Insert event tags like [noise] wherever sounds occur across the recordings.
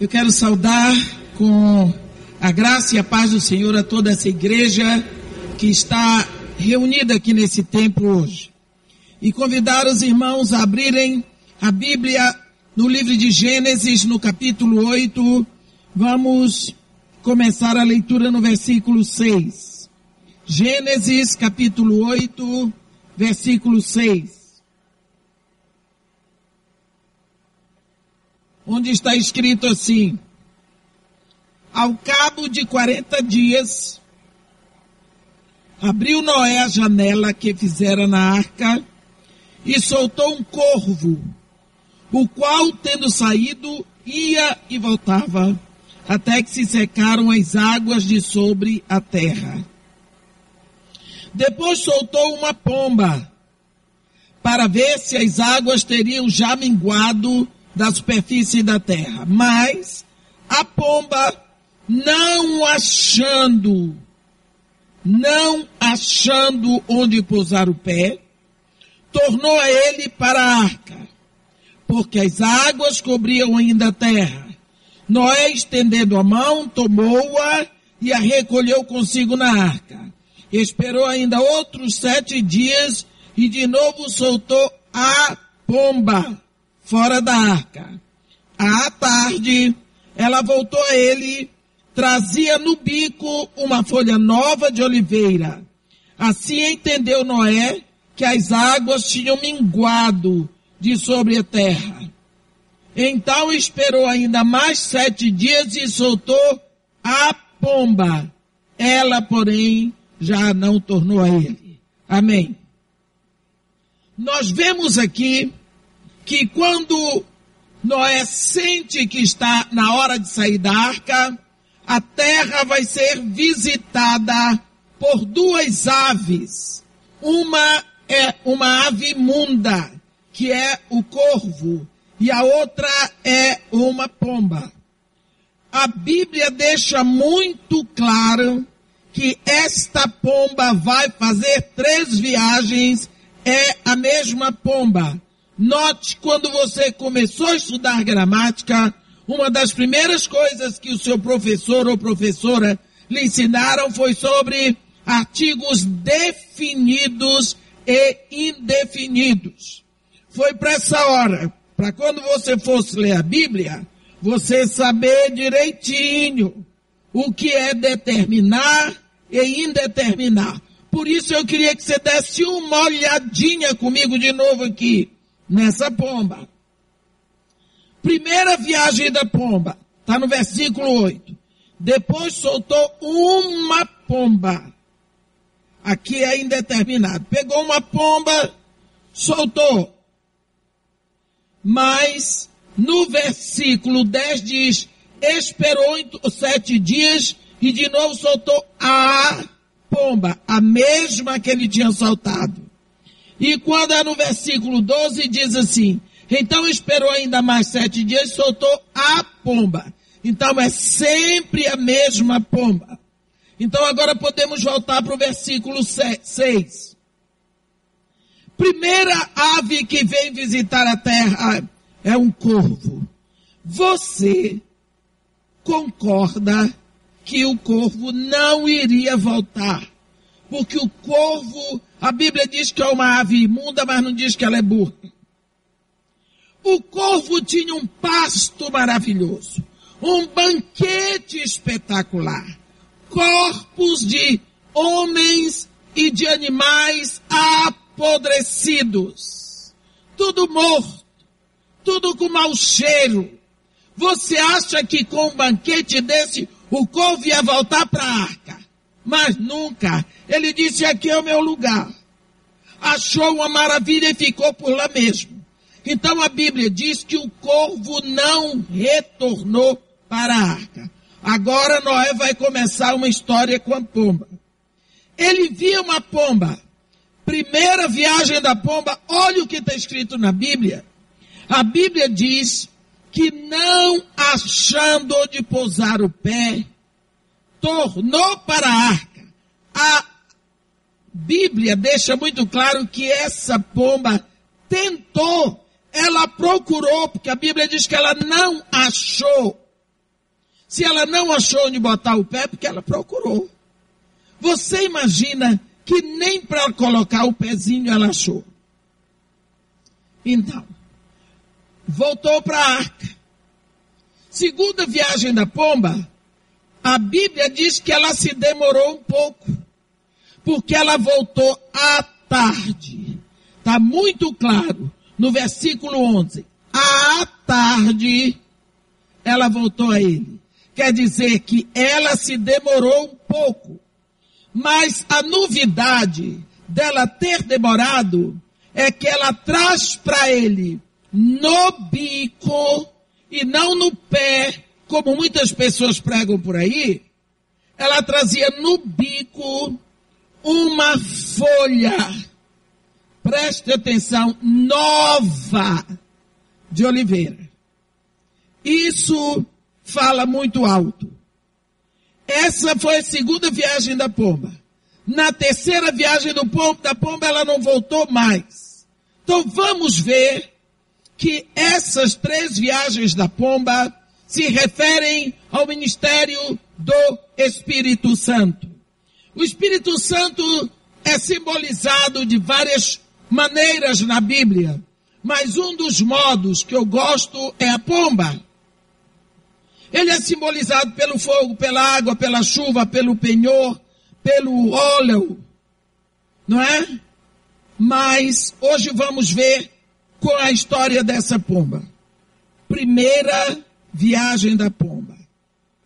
Eu quero saudar com a graça e a paz do Senhor a toda essa igreja que está reunida aqui nesse templo hoje. E convidar os irmãos a abrirem a Bíblia no livro de Gênesis, no capítulo 8. Vamos começar a leitura no versículo 6. Gênesis, capítulo 8, versículo 6. Onde está escrito assim: Ao cabo de 40 dias, abriu Noé a janela que fizera na arca e soltou um corvo, o qual, tendo saído, ia e voltava, até que se secaram as águas de sobre a terra. Depois soltou uma pomba, para ver se as águas teriam já minguado da superfície da terra. Mas a pomba, não achando, não achando onde pousar o pé, tornou a ele para a arca, porque as águas cobriam ainda a terra. Noé, estendendo a mão, tomou-a e a recolheu consigo na arca. Esperou ainda outros sete dias e de novo soltou a pomba fora da arca. À tarde, ela voltou a ele, trazia no bico uma folha nova de oliveira. Assim entendeu Noé que as águas tinham minguado de sobre a terra. Então esperou ainda mais sete dias e soltou a pomba. Ela, porém, já não tornou a ele. Amém. Nós vemos aqui que quando Noé sente que está na hora de sair da arca, a terra vai ser visitada por duas aves. Uma é uma ave imunda, que é o corvo, e a outra é uma pomba. A Bíblia deixa muito claro que esta pomba vai fazer três viagens, é a mesma pomba. Note quando você começou a estudar gramática, uma das primeiras coisas que o seu professor ou professora lhe ensinaram foi sobre artigos definidos e indefinidos. Foi para essa hora, para quando você fosse ler a Bíblia, você saber direitinho o que é determinar e indeterminar. Por isso eu queria que você desse uma olhadinha comigo de novo aqui nessa pomba. Primeira viagem da pomba, está no versículo 8. Depois soltou uma pomba. Aqui é indeterminado. Pegou uma pomba, soltou. Mas no versículo 10 diz: esperou sete dias e de novo soltou a pomba, a mesma que ele tinha soltado. E quando é no versículo 12 diz assim, então esperou ainda mais sete dias e soltou a pomba. Então é sempre a mesma pomba. Então agora podemos voltar para o versículo 6. Primeira ave que vem visitar a terra é um corvo. Você concorda que o corvo não iria voltar? Porque o corvo a Bíblia diz que é uma ave imunda, mas não diz que ela é burra. O corvo tinha um pasto maravilhoso, um banquete espetacular, corpos de homens e de animais apodrecidos, tudo morto, tudo com mau cheiro. Você acha que com um banquete desse o corvo ia voltar para a arca? Mas nunca. Ele disse: aqui é o meu lugar. Achou uma maravilha e ficou por lá mesmo. Então a Bíblia diz que o corvo não retornou para a arca. Agora Noé vai começar uma história com a pomba. Ele viu uma pomba. Primeira viagem da pomba, olha o que está escrito na Bíblia. A Bíblia diz que não achando onde pousar o pé, tornou para a arca. A Bíblia deixa muito claro que essa pomba tentou, ela procurou, porque a Bíblia diz que ela não achou Se ela não achou onde botar o pé, porque ela procurou. Você imagina que nem para colocar o pezinho ela achou. Então, voltou para a arca. Segunda viagem da pomba, a Bíblia diz que ela se demorou um pouco, porque ela voltou à tarde. Está muito claro no versículo 11. À tarde, ela voltou a ele. Quer dizer que ela se demorou um pouco. Mas a novidade dela ter demorado é que ela traz para ele no bico e não no pé, como muitas pessoas pregam por aí. Ela trazia no bico uma folha, preste atenção, nova de oliveira. Isso fala muito alto. Essa foi a segunda viagem da pomba. Na terceira viagem do pombo, da pomba, ela não voltou mais. Então vamos ver que essas três viagens da pomba se referem ao ministério do Espírito Santo. O Espírito Santo é simbolizado de várias maneiras na Bíblia, mas um dos modos que eu gosto é a pomba. Ele é simbolizado pelo fogo, pela água, pela chuva, pelo penhor, pelo óleo, não é? Mas hoje vamos ver com a história dessa pomba. Primeira viagem da pomba.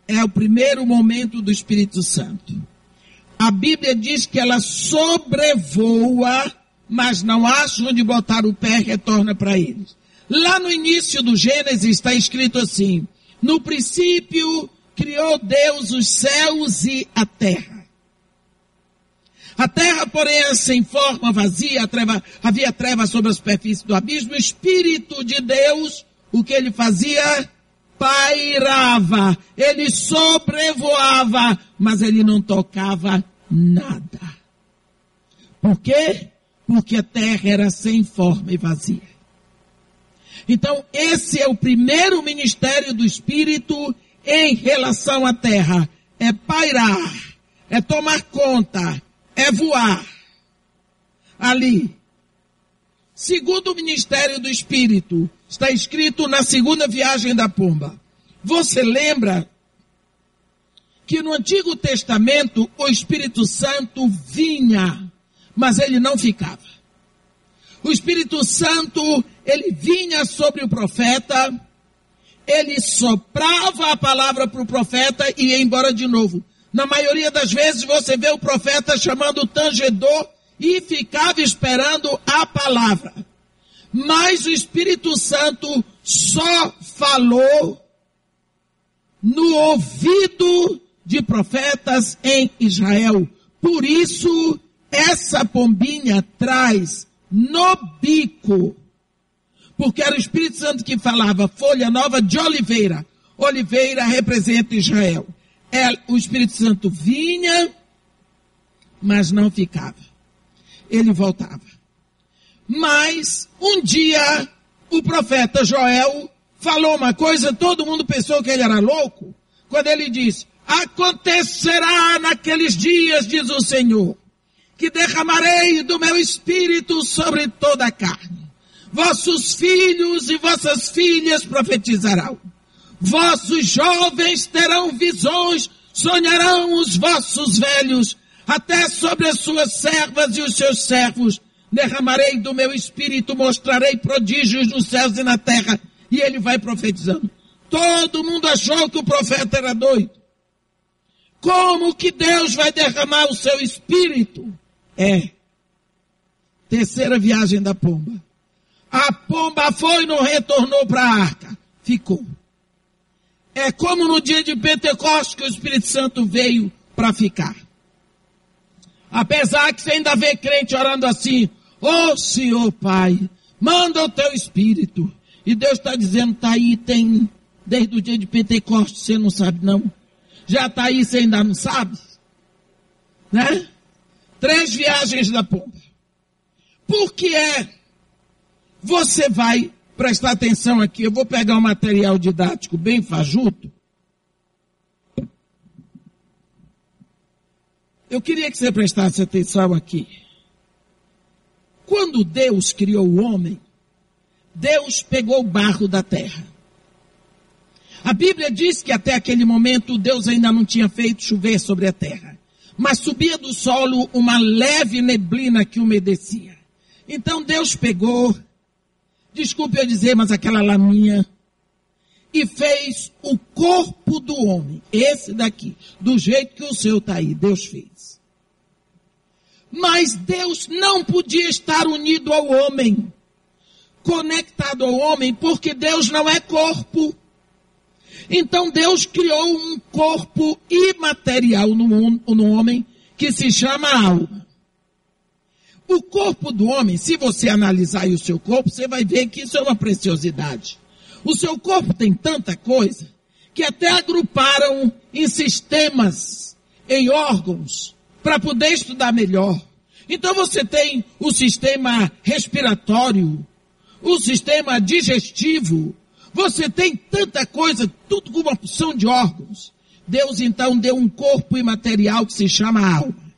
É o primeiro momento do Espírito Santo. A Bíblia diz que ela sobrevoa, mas não acha onde botar o pé e retorna para eles. Lá no início do Gênesis está escrito assim: no princípio criou Deus os céus e a terra. A terra, porém, é sem forma, vazia, treva, havia trevas sobre a superfície do abismo. O Espírito de Deus, o que ele fazia? Pairava, ele sobrevoava, mas ele não tocava nada. Por quê? Porque a terra era sem forma e vazia. Então, esse é o primeiro ministério do Espírito em relação à terra. É pairar, é tomar conta, é voar. Ali. Segundo o ministério do Espírito, está escrito na segunda viagem da pomba. Você lembra que no Antigo Testamento o Espírito Santo vinha, mas ele não ficava. O Espírito Santo, ele vinha sobre o profeta, ele soprava a palavra para o profeta e ia embora de novo. Na maioria das vezes você vê o profeta chamando o tangedor e ficava esperando a palavra. Mas o Espírito Santo só falou no ouvido de profetas em Israel. Por isso, essa pombinha traz no bico. Porque era o Espírito Santo que falava folha nova de oliveira. Oliveira representa Israel. É, o Espírito Santo vinha, mas não ficava. Ele voltava. Mas, um dia, o profeta Joel falou uma coisa, todo mundo pensou que ele era louco, quando ele disse, acontecerá naqueles dias, diz o Senhor, que derramarei do meu espírito sobre toda a carne. Vossos filhos e vossas filhas profetizarão. Vossos jovens terão visões, sonharão os vossos velhos, até sobre as suas servas e os seus servos. Derramarei do meu espírito, mostrarei prodígios nos céus e na terra. E ele vai profetizando. Todo mundo achou que o profeta era doido. Como que Deus vai derramar o seu espírito? É. Terceira viagem da pomba. A pomba foi e não retornou para a arca. Ficou. É como no dia de Pentecostes que o Espírito Santo veio para ficar. Apesar que você ainda vê crente orando assim, Ó oh, Senhor Pai, manda o teu Espírito. E Deus está dizendo, está aí, tem, desde o dia de Pentecostes, você não sabe não. Já está aí, você ainda não sabe. Né? Três viagens da Pomba. Por que é? Você vai prestar atenção aqui, eu vou pegar um material didático bem fajuto. Eu queria que você prestasse atenção aqui. Quando Deus criou o homem, Deus pegou o barro da terra. A Bíblia diz que até aquele momento Deus ainda não tinha feito chover sobre a terra. Mas subia do solo uma leve neblina que umedecia. Então Deus pegou, desculpe eu dizer, mas aquela laminha, e fez o corpo do homem, esse daqui, do jeito que o seu está aí, Deus fez. Mas Deus não podia estar unido ao homem, conectado ao homem, porque Deus não é corpo. Então Deus criou um corpo imaterial no, no homem que se chama alma. O corpo do homem, se você analisar o seu corpo, você vai ver que isso é uma preciosidade. O seu corpo tem tanta coisa que até agruparam em sistemas, em órgãos, para poder estudar melhor. Então você tem o sistema respiratório, o sistema digestivo, você tem tanta coisa, tudo com uma porção de órgãos. Deus então deu um corpo imaterial que se chama alma.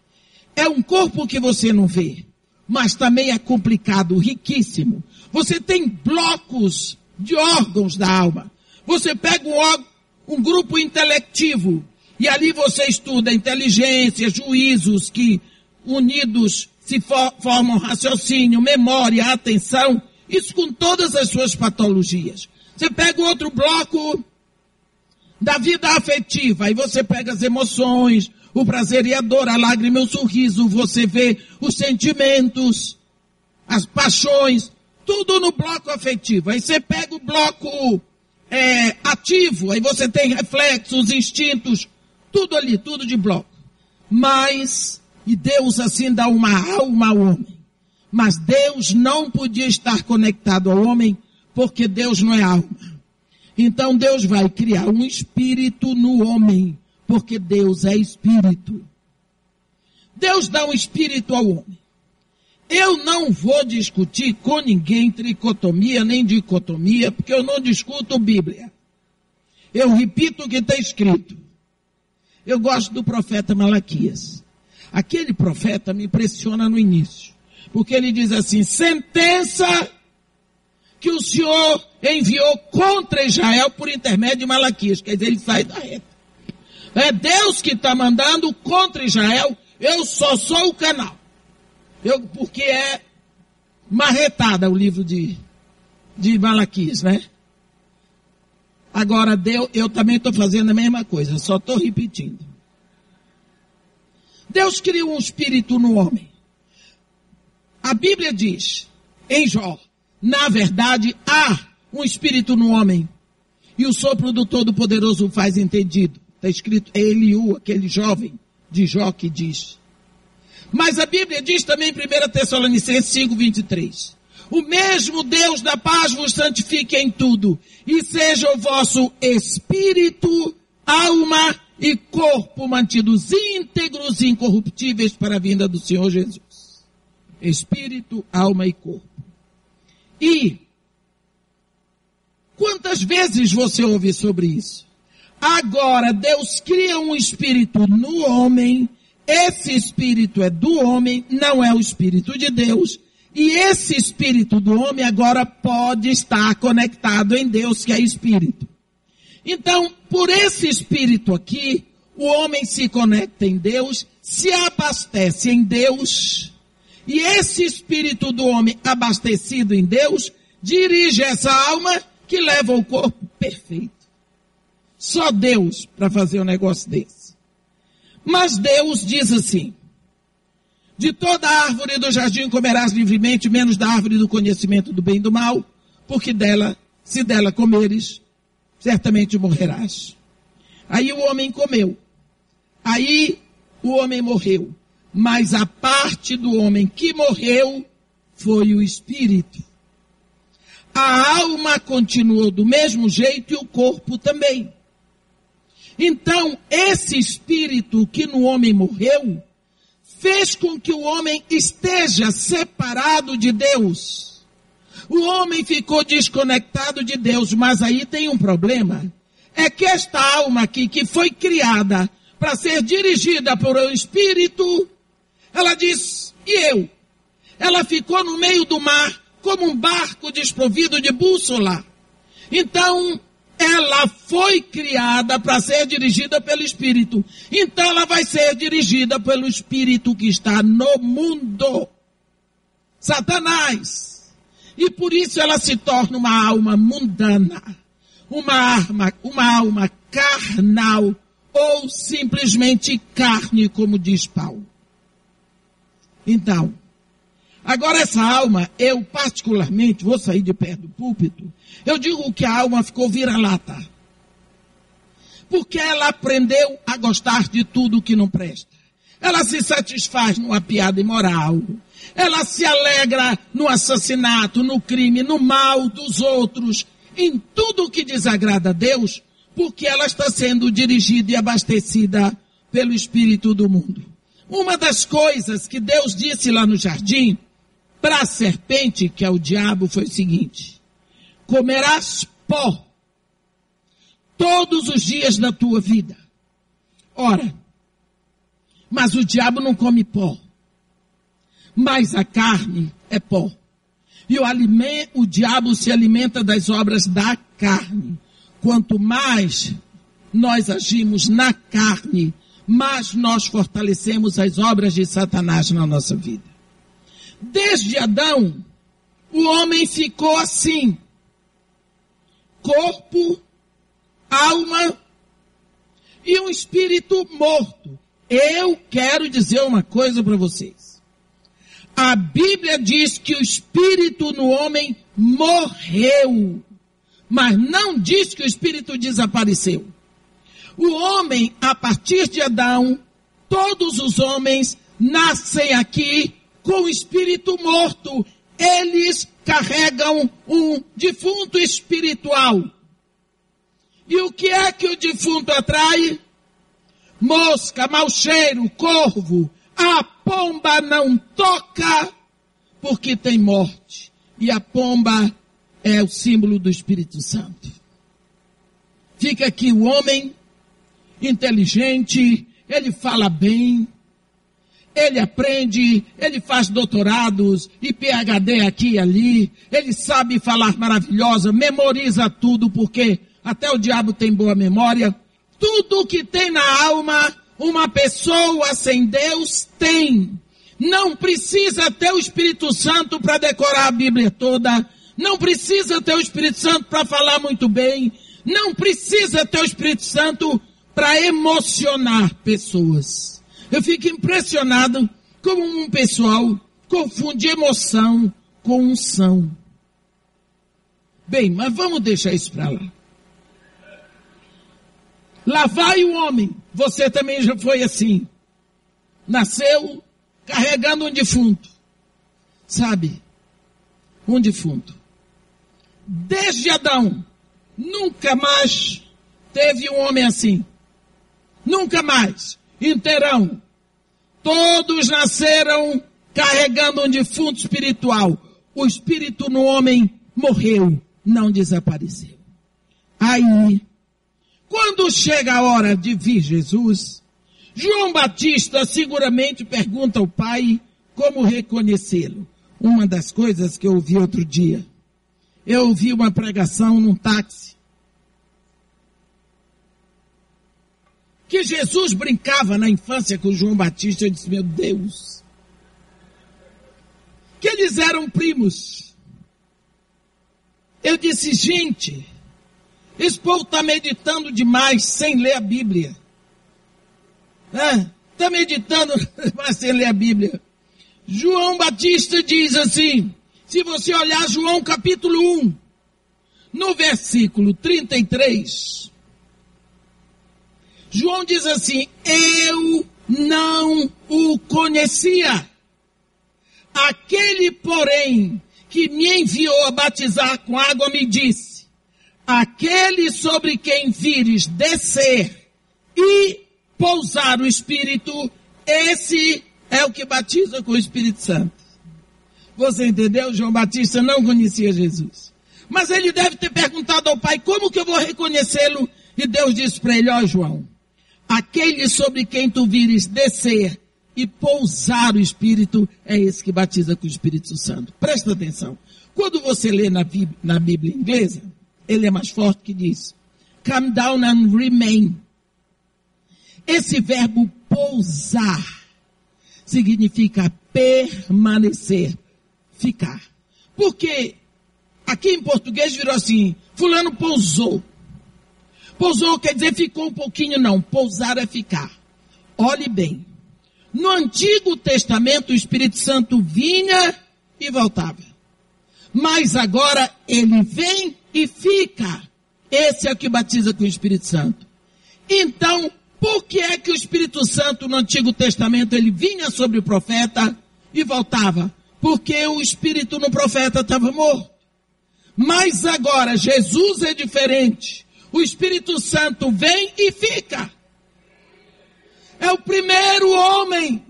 É um corpo que você não vê, mas também é complicado, riquíssimo. Você tem blocos de órgãos da alma. Você pega um, um grupo intelectivo e ali você estuda inteligência, juízos que unidos se for, formam raciocínio, memória, atenção, isso com todas as suas patologias. Você pega outro bloco da vida afetiva, aí você pega as emoções, o prazer e a dor, a lágrima e o sorriso, você vê os sentimentos, as paixões, tudo no bloco afetivo. Aí você pega o bloco é, ativo, aí você tem reflexos, instintos, tudo ali, tudo de bloco. Mas, e Deus assim dá uma alma ao homem. Mas Deus não podia estar conectado ao homem porque Deus não é alma. Então Deus vai criar um espírito no homem, porque Deus é espírito. Deus dá um espírito ao homem. Eu não vou discutir com ninguém tricotomia nem dicotomia, porque eu não discuto Bíblia. Eu repito o que está escrito. Eu gosto do profeta Malaquias. Aquele profeta me impressiona no início, porque ele diz assim: sentença que o Senhor enviou contra Israel por intermédio de Malaquias. Quer dizer, ele sai da reta. É Deus que está mandando contra Israel. Eu só sou o canal. Eu, porque é marretada o livro de, de Malaquias, né? Agora, Deus, eu também estou fazendo a mesma coisa, só estou repetindo. Deus criou um espírito no homem. A Bíblia diz, em Jó, na verdade, há um espírito no homem. E o sopro do Todo-Poderoso o faz entendido. Está escrito, é Eliú, aquele jovem de Jó que diz. Mas a Bíblia diz também em 1 Tessalonicenses 5, 23. O mesmo Deus da paz vos santifique em tudo, e seja o vosso espírito, alma e corpo mantidos íntegros e incorruptíveis para a vinda do Senhor Jesus. Espírito, alma e corpo. E quantas vezes você ouve sobre isso? Agora Deus cria um espírito no homem, esse espírito é do homem, não é o espírito de Deus, e esse espírito do homem agora pode estar conectado em Deus, que é espírito. Então, por esse espírito aqui, o homem se conecta em Deus, se abastece em Deus, e esse espírito do homem abastecido em Deus dirige essa alma que leva o corpo perfeito. Só Deus para fazer um negócio desse. Mas Deus diz assim: De toda árvore do jardim comerás livremente, menos da árvore do conhecimento do bem e do mal, porque dela, se dela comeres, certamente morrerás. Aí o homem comeu. Aí o homem morreu mas a parte do homem que morreu foi o espírito. A alma continuou do mesmo jeito e o corpo também. Então, esse espírito que no homem morreu, fez com que o homem esteja separado de Deus. O homem ficou desconectado de Deus, mas aí tem um problema. É que esta alma aqui, que foi criada para ser dirigida por um espírito, ela diz, e eu? Ela ficou no meio do mar como um barco desprovido de bússola. Então, ela foi criada para ser dirigida pelo Espírito. Então ela vai ser dirigida pelo Espírito que está no mundo. Satanás. E por isso ela se torna uma alma mundana. Uma alma, uma alma carnal ou simplesmente carne, como diz Paulo. Então, agora essa alma, eu particularmente vou sair de perto do púlpito, eu digo que a alma ficou vira-lata. Porque ela aprendeu a gostar de tudo que não presta. Ela se satisfaz numa piada imoral. Ela se alegra no assassinato, no crime, no mal dos outros, em tudo que desagrada a Deus, porque ela está sendo dirigida e abastecida pelo Espírito do mundo. Uma das coisas que Deus disse lá no jardim para a serpente, que é o diabo, foi o seguinte: comerás pó todos os dias da tua vida. Ora, mas o diabo não come pó, mas a carne é pó. E o, o diabo se alimenta das obras da carne. Quanto mais nós agimos na carne, mais nós fortalecemos as obras de Satanás na nossa vida. Desde Adão, o homem ficou assim: corpo, alma e um espírito morto. Eu quero dizer uma coisa para vocês. A Bíblia diz que o espírito no homem morreu mas não diz que o espírito desapareceu. O homem, a partir de Adão, todos os homens nascem aqui com o espírito morto. Eles carregam um defunto espiritual. E o que é que o defunto atrai? Mosca, mau cheiro, corvo. A pomba não toca porque tem morte. E a pomba é o símbolo do Espírito Santo. Fica aqui o homem inteligente, ele fala bem, ele aprende, ele faz doutorados e PhD aqui e ali, ele sabe falar maravilhosa, memoriza tudo, porque até o diabo tem boa memória. Tudo que tem na alma, uma pessoa sem Deus tem. Não precisa ter o Espírito Santo para decorar a Bíblia toda não precisa ter o Espírito Santo para falar muito bem. Não precisa ter o Espírito Santo para emocionar pessoas. Eu fico impressionado como um pessoal confunde emoção com unção. Bem, mas vamos deixar isso para lá. Lá vai o homem. Você também já foi assim. Nasceu carregando um defunto. Sabe? Um defunto desde Adão, nunca mais teve um homem assim. Nunca mais. Inteirão. Todos nasceram carregando um defunto espiritual. O espírito no homem morreu, não desapareceu. Aí, quando chega a hora de vir Jesus, João Batista seguramente pergunta ao pai como reconhecê-lo. Uma das coisas que eu ouvi outro dia. Eu ouvi uma pregação num táxi. Que Jesus brincava na infância com João Batista. Eu disse, meu Deus. Que eles eram primos. Eu disse, gente, esse povo está meditando demais sem ler a Bíblia. Está é, meditando, [laughs] mas sem ler a Bíblia. João Batista diz assim, se você olhar João capítulo 1, no versículo 33, João diz assim: Eu não o conhecia. Aquele, porém, que me enviou a batizar com água me disse: Aquele sobre quem vires descer e pousar o Espírito, esse é o que batiza com o Espírito Santo. Você entendeu? João Batista não conhecia Jesus. Mas ele deve ter perguntado ao pai, como que eu vou reconhecê-lo? E Deus disse para ele, ó oh, João, Aquele sobre quem tu vires descer e pousar o Espírito é esse que batiza com o Espírito Santo. Presta atenção. Quando você lê na Bíblia, na Bíblia inglesa, ele é mais forte que diz: Come down and remain. Esse verbo pousar significa permanecer, ficar. Porque aqui em português virou assim, fulano pousou. Pousou quer dizer ficou um pouquinho, não. Pousar é ficar. Olhe bem. No Antigo Testamento, o Espírito Santo vinha e voltava. Mas agora ele vem e fica. Esse é o que batiza com o Espírito Santo. Então, por que é que o Espírito Santo no Antigo Testamento ele vinha sobre o profeta e voltava? Porque o Espírito no profeta estava morto. Mas agora Jesus é diferente. O Espírito Santo vem e fica. É o primeiro homem,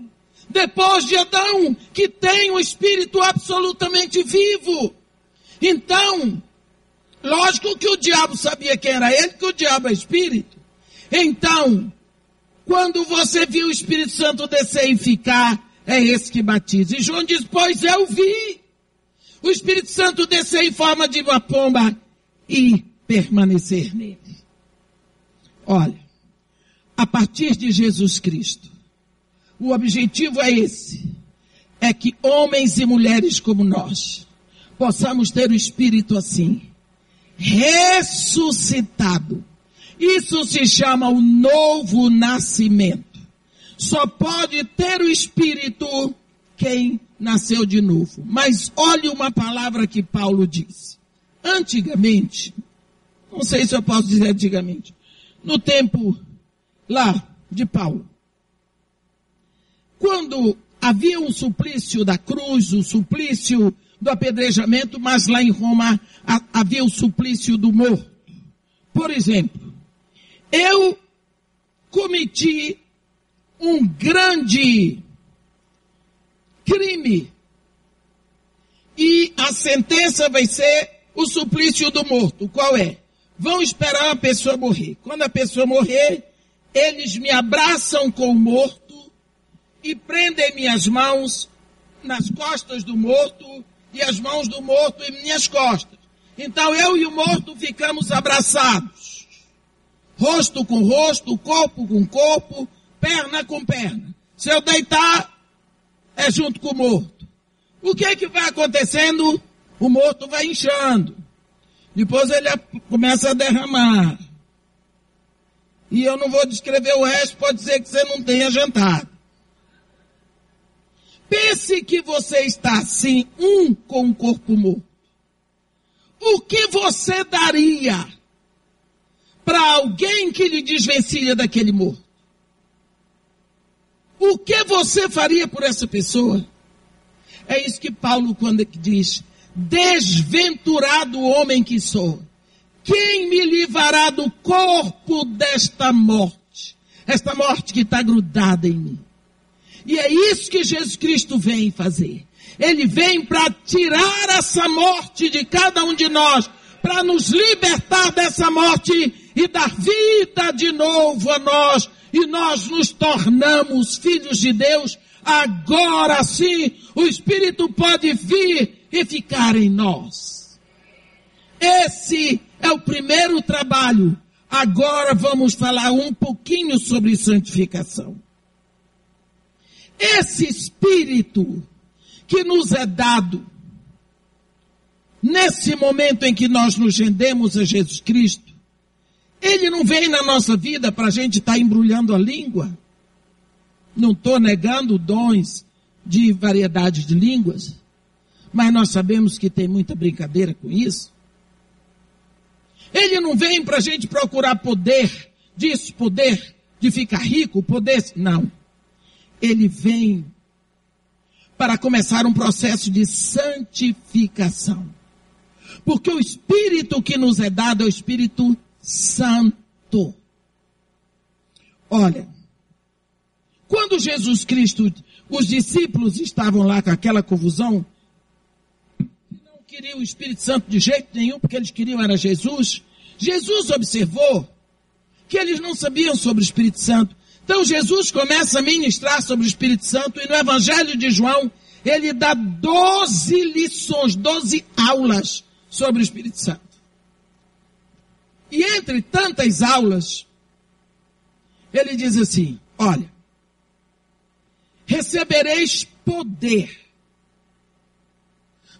depois de Adão, que tem o Espírito absolutamente vivo. Então, lógico que o diabo sabia quem era ele, que o diabo é Espírito. Então, quando você viu o Espírito Santo descer e ficar, é esse que batiza. E João diz, pois eu vi o Espírito Santo descer em forma de uma pomba e permanecer nele. Olha, a partir de Jesus Cristo, o objetivo é esse, é que homens e mulheres como nós possamos ter o Espírito assim, ressuscitado, isso se chama o novo nascimento. Só pode ter o Espírito quem nasceu de novo. Mas olhe uma palavra que Paulo diz. Antigamente, não sei se eu posso dizer antigamente, no tempo lá de Paulo, quando havia um suplício da cruz, o suplício do apedrejamento, mas lá em Roma havia o suplício do morto. Por exemplo, eu cometi um grande crime e a sentença vai ser o suplício do morto. Qual é? Vão esperar a pessoa morrer. Quando a pessoa morrer, eles me abraçam com o morto e prendem minhas mãos nas costas do morto e as mãos do morto em minhas costas. Então eu e o morto ficamos abraçados rosto com rosto, corpo com corpo, perna com perna. Se eu deitar, é junto com o morto. O que é que vai acontecendo? O morto vai inchando. Depois ele começa a derramar. E eu não vou descrever o resto, pode ser que você não tenha jantado. Pense que você está assim, um com o corpo morto. O que você daria para alguém que lhe desvencilha daquele morto? O que você faria por essa pessoa? É isso que Paulo quando diz, desventurado homem que sou, quem me livrará do corpo desta morte? Esta morte que está grudada em mim. E é isso que Jesus Cristo vem fazer. Ele vem para tirar essa morte de cada um de nós, para nos libertar dessa morte e dar vida de novo a nós, e nós nos tornamos filhos de Deus, agora sim o Espírito pode vir e ficar em nós. Esse é o primeiro trabalho. Agora vamos falar um pouquinho sobre santificação. Esse Espírito que nos é dado, nesse momento em que nós nos rendemos a Jesus Cristo, ele não vem na nossa vida para a gente estar tá embrulhando a língua. Não estou negando dons de variedade de línguas, mas nós sabemos que tem muita brincadeira com isso. Ele não vem para a gente procurar poder, disso, poder de ficar rico, poder. Não. Ele vem para começar um processo de santificação. Porque o Espírito que nos é dado é o Espírito Santo. Olha, quando Jesus Cristo, os discípulos estavam lá com aquela confusão, não queriam o Espírito Santo de jeito nenhum, porque eles queriam era Jesus. Jesus observou que eles não sabiam sobre o Espírito Santo. Então Jesus começa a ministrar sobre o Espírito Santo e no Evangelho de João ele dá 12 lições, 12 aulas sobre o Espírito Santo. E entre tantas aulas, ele diz assim: olha, recebereis poder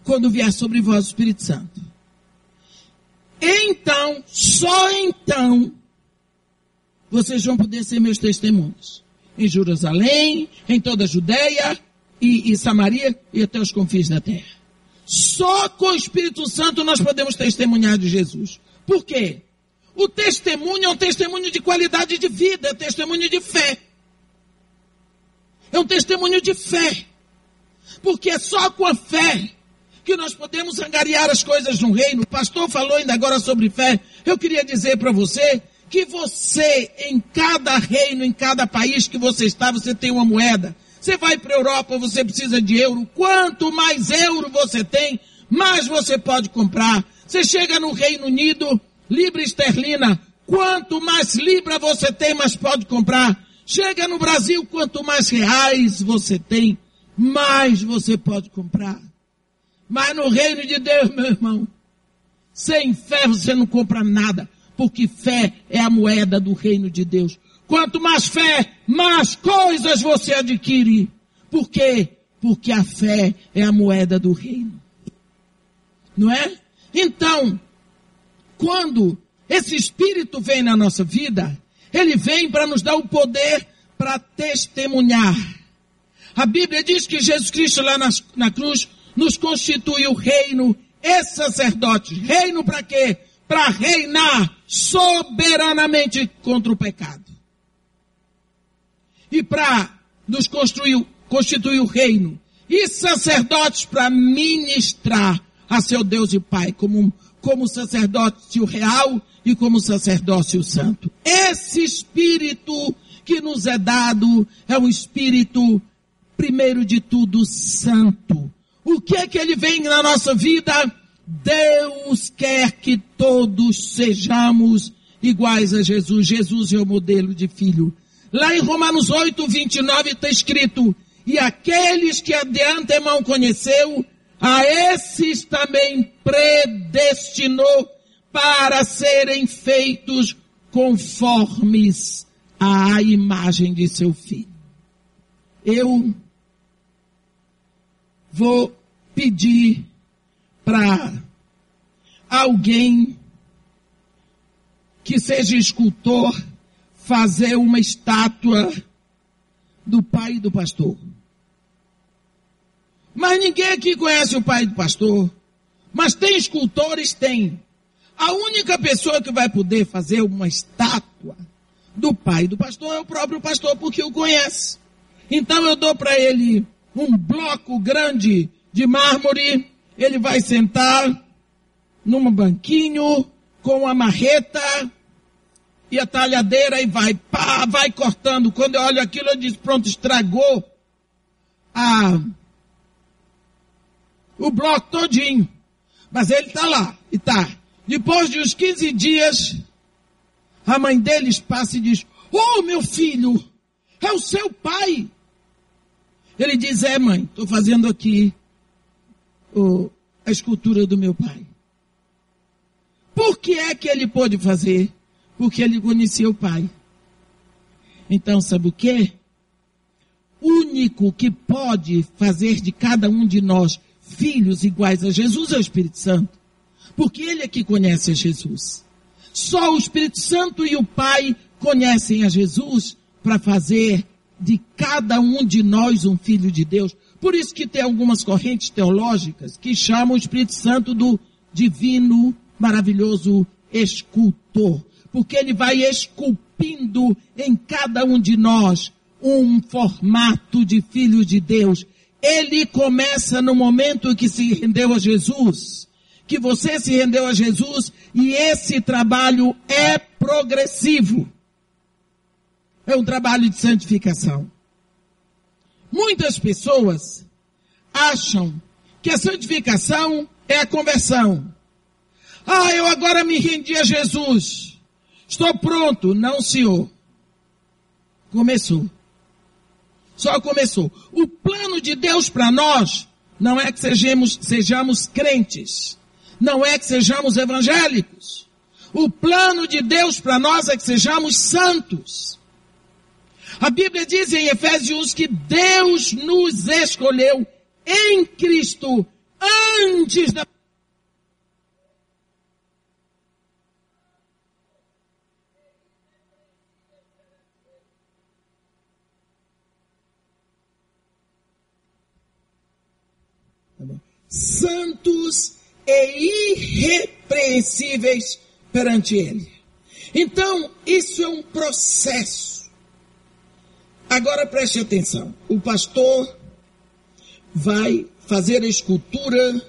quando vier sobre vós o Espírito Santo. Então, só então, vocês vão poder ser meus testemunhos. Em Jerusalém, em toda a Judéia e, e Samaria e até os confins da terra. Só com o Espírito Santo nós podemos testemunhar de Jesus. Por quê? O testemunho é um testemunho de qualidade de vida, é um testemunho de fé. É um testemunho de fé. Porque é só com a fé que nós podemos angariar as coisas no reino. O pastor falou ainda agora sobre fé. Eu queria dizer para você que você, em cada reino, em cada país que você está, você tem uma moeda. Você vai para a Europa, você precisa de euro. Quanto mais euro você tem, mais você pode comprar. Você chega no Reino Unido, libra esterlina. Quanto mais libra você tem, mais pode comprar. Chega no Brasil, quanto mais reais você tem, mais você pode comprar. Mas no reino de Deus, meu irmão, sem fé você não compra nada, porque fé é a moeda do reino de Deus. Quanto mais fé, mais coisas você adquire. Por quê? Porque a fé é a moeda do reino. Não é? Então, quando esse Espírito vem na nossa vida, ele vem para nos dar o poder para testemunhar. A Bíblia diz que Jesus Cristo lá na, na cruz nos constituiu reino e sacerdotes. Reino para quê? Para reinar soberanamente contra o pecado. E para nos construir, constituir o reino. E sacerdotes para ministrar a seu Deus e Pai, como, como sacerdócio real e como sacerdócio santo. Esse espírito que nos é dado é um espírito, primeiro de tudo, santo o que é que ele vem na nossa vida? Deus quer que todos sejamos iguais a Jesus. Jesus é o modelo de filho. Lá em Romanos 8, 29 está escrito, e aqueles que de antemão conheceu, a esses também predestinou para serem feitos conformes à imagem de seu filho. Eu vou pedir para alguém que seja escultor fazer uma estátua do pai do pastor. Mas ninguém aqui conhece o pai do pastor. Mas tem escultores? Tem. A única pessoa que vai poder fazer uma estátua do pai do pastor é o próprio pastor, porque o conhece. Então eu dou para ele um bloco grande de mármore, ele vai sentar num banquinho com a marreta e a talhadeira e vai, pá, vai cortando. Quando eu olho aquilo, eu digo, pronto, estragou a, o bloco todinho. Mas ele está lá, e tá. Depois de uns 15 dias, a mãe deles passa e diz, oh meu filho, é o seu pai. Ele diz, é mãe, estou fazendo aqui o, a escultura do meu pai. Por que é que ele pôde fazer? Porque ele conhecia o pai. Então, sabe o que? Único que pode fazer de cada um de nós filhos iguais a Jesus é o Espírito Santo. Porque ele é que conhece a Jesus. Só o Espírito Santo e o Pai conhecem a Jesus para fazer de cada um de nós um filho de Deus. Por isso que tem algumas correntes teológicas que chamam o Espírito Santo do divino, maravilhoso escultor. Porque ele vai esculpindo em cada um de nós um formato de filho de Deus. Ele começa no momento que se rendeu a Jesus, que você se rendeu a Jesus, e esse trabalho é progressivo é um trabalho de santificação. Muitas pessoas acham que a santificação é a conversão. Ah, eu agora me rendi a Jesus. Estou pronto. Não, senhor. Começou. Só começou. O plano de Deus para nós não é que sejamos, sejamos crentes. Não é que sejamos evangélicos. O plano de Deus para nós é que sejamos santos. A Bíblia diz em Efésios que Deus nos escolheu em Cristo antes da santos e irrepreensíveis perante Ele. Então, isso é um processo. Agora preste atenção. O pastor vai fazer a escultura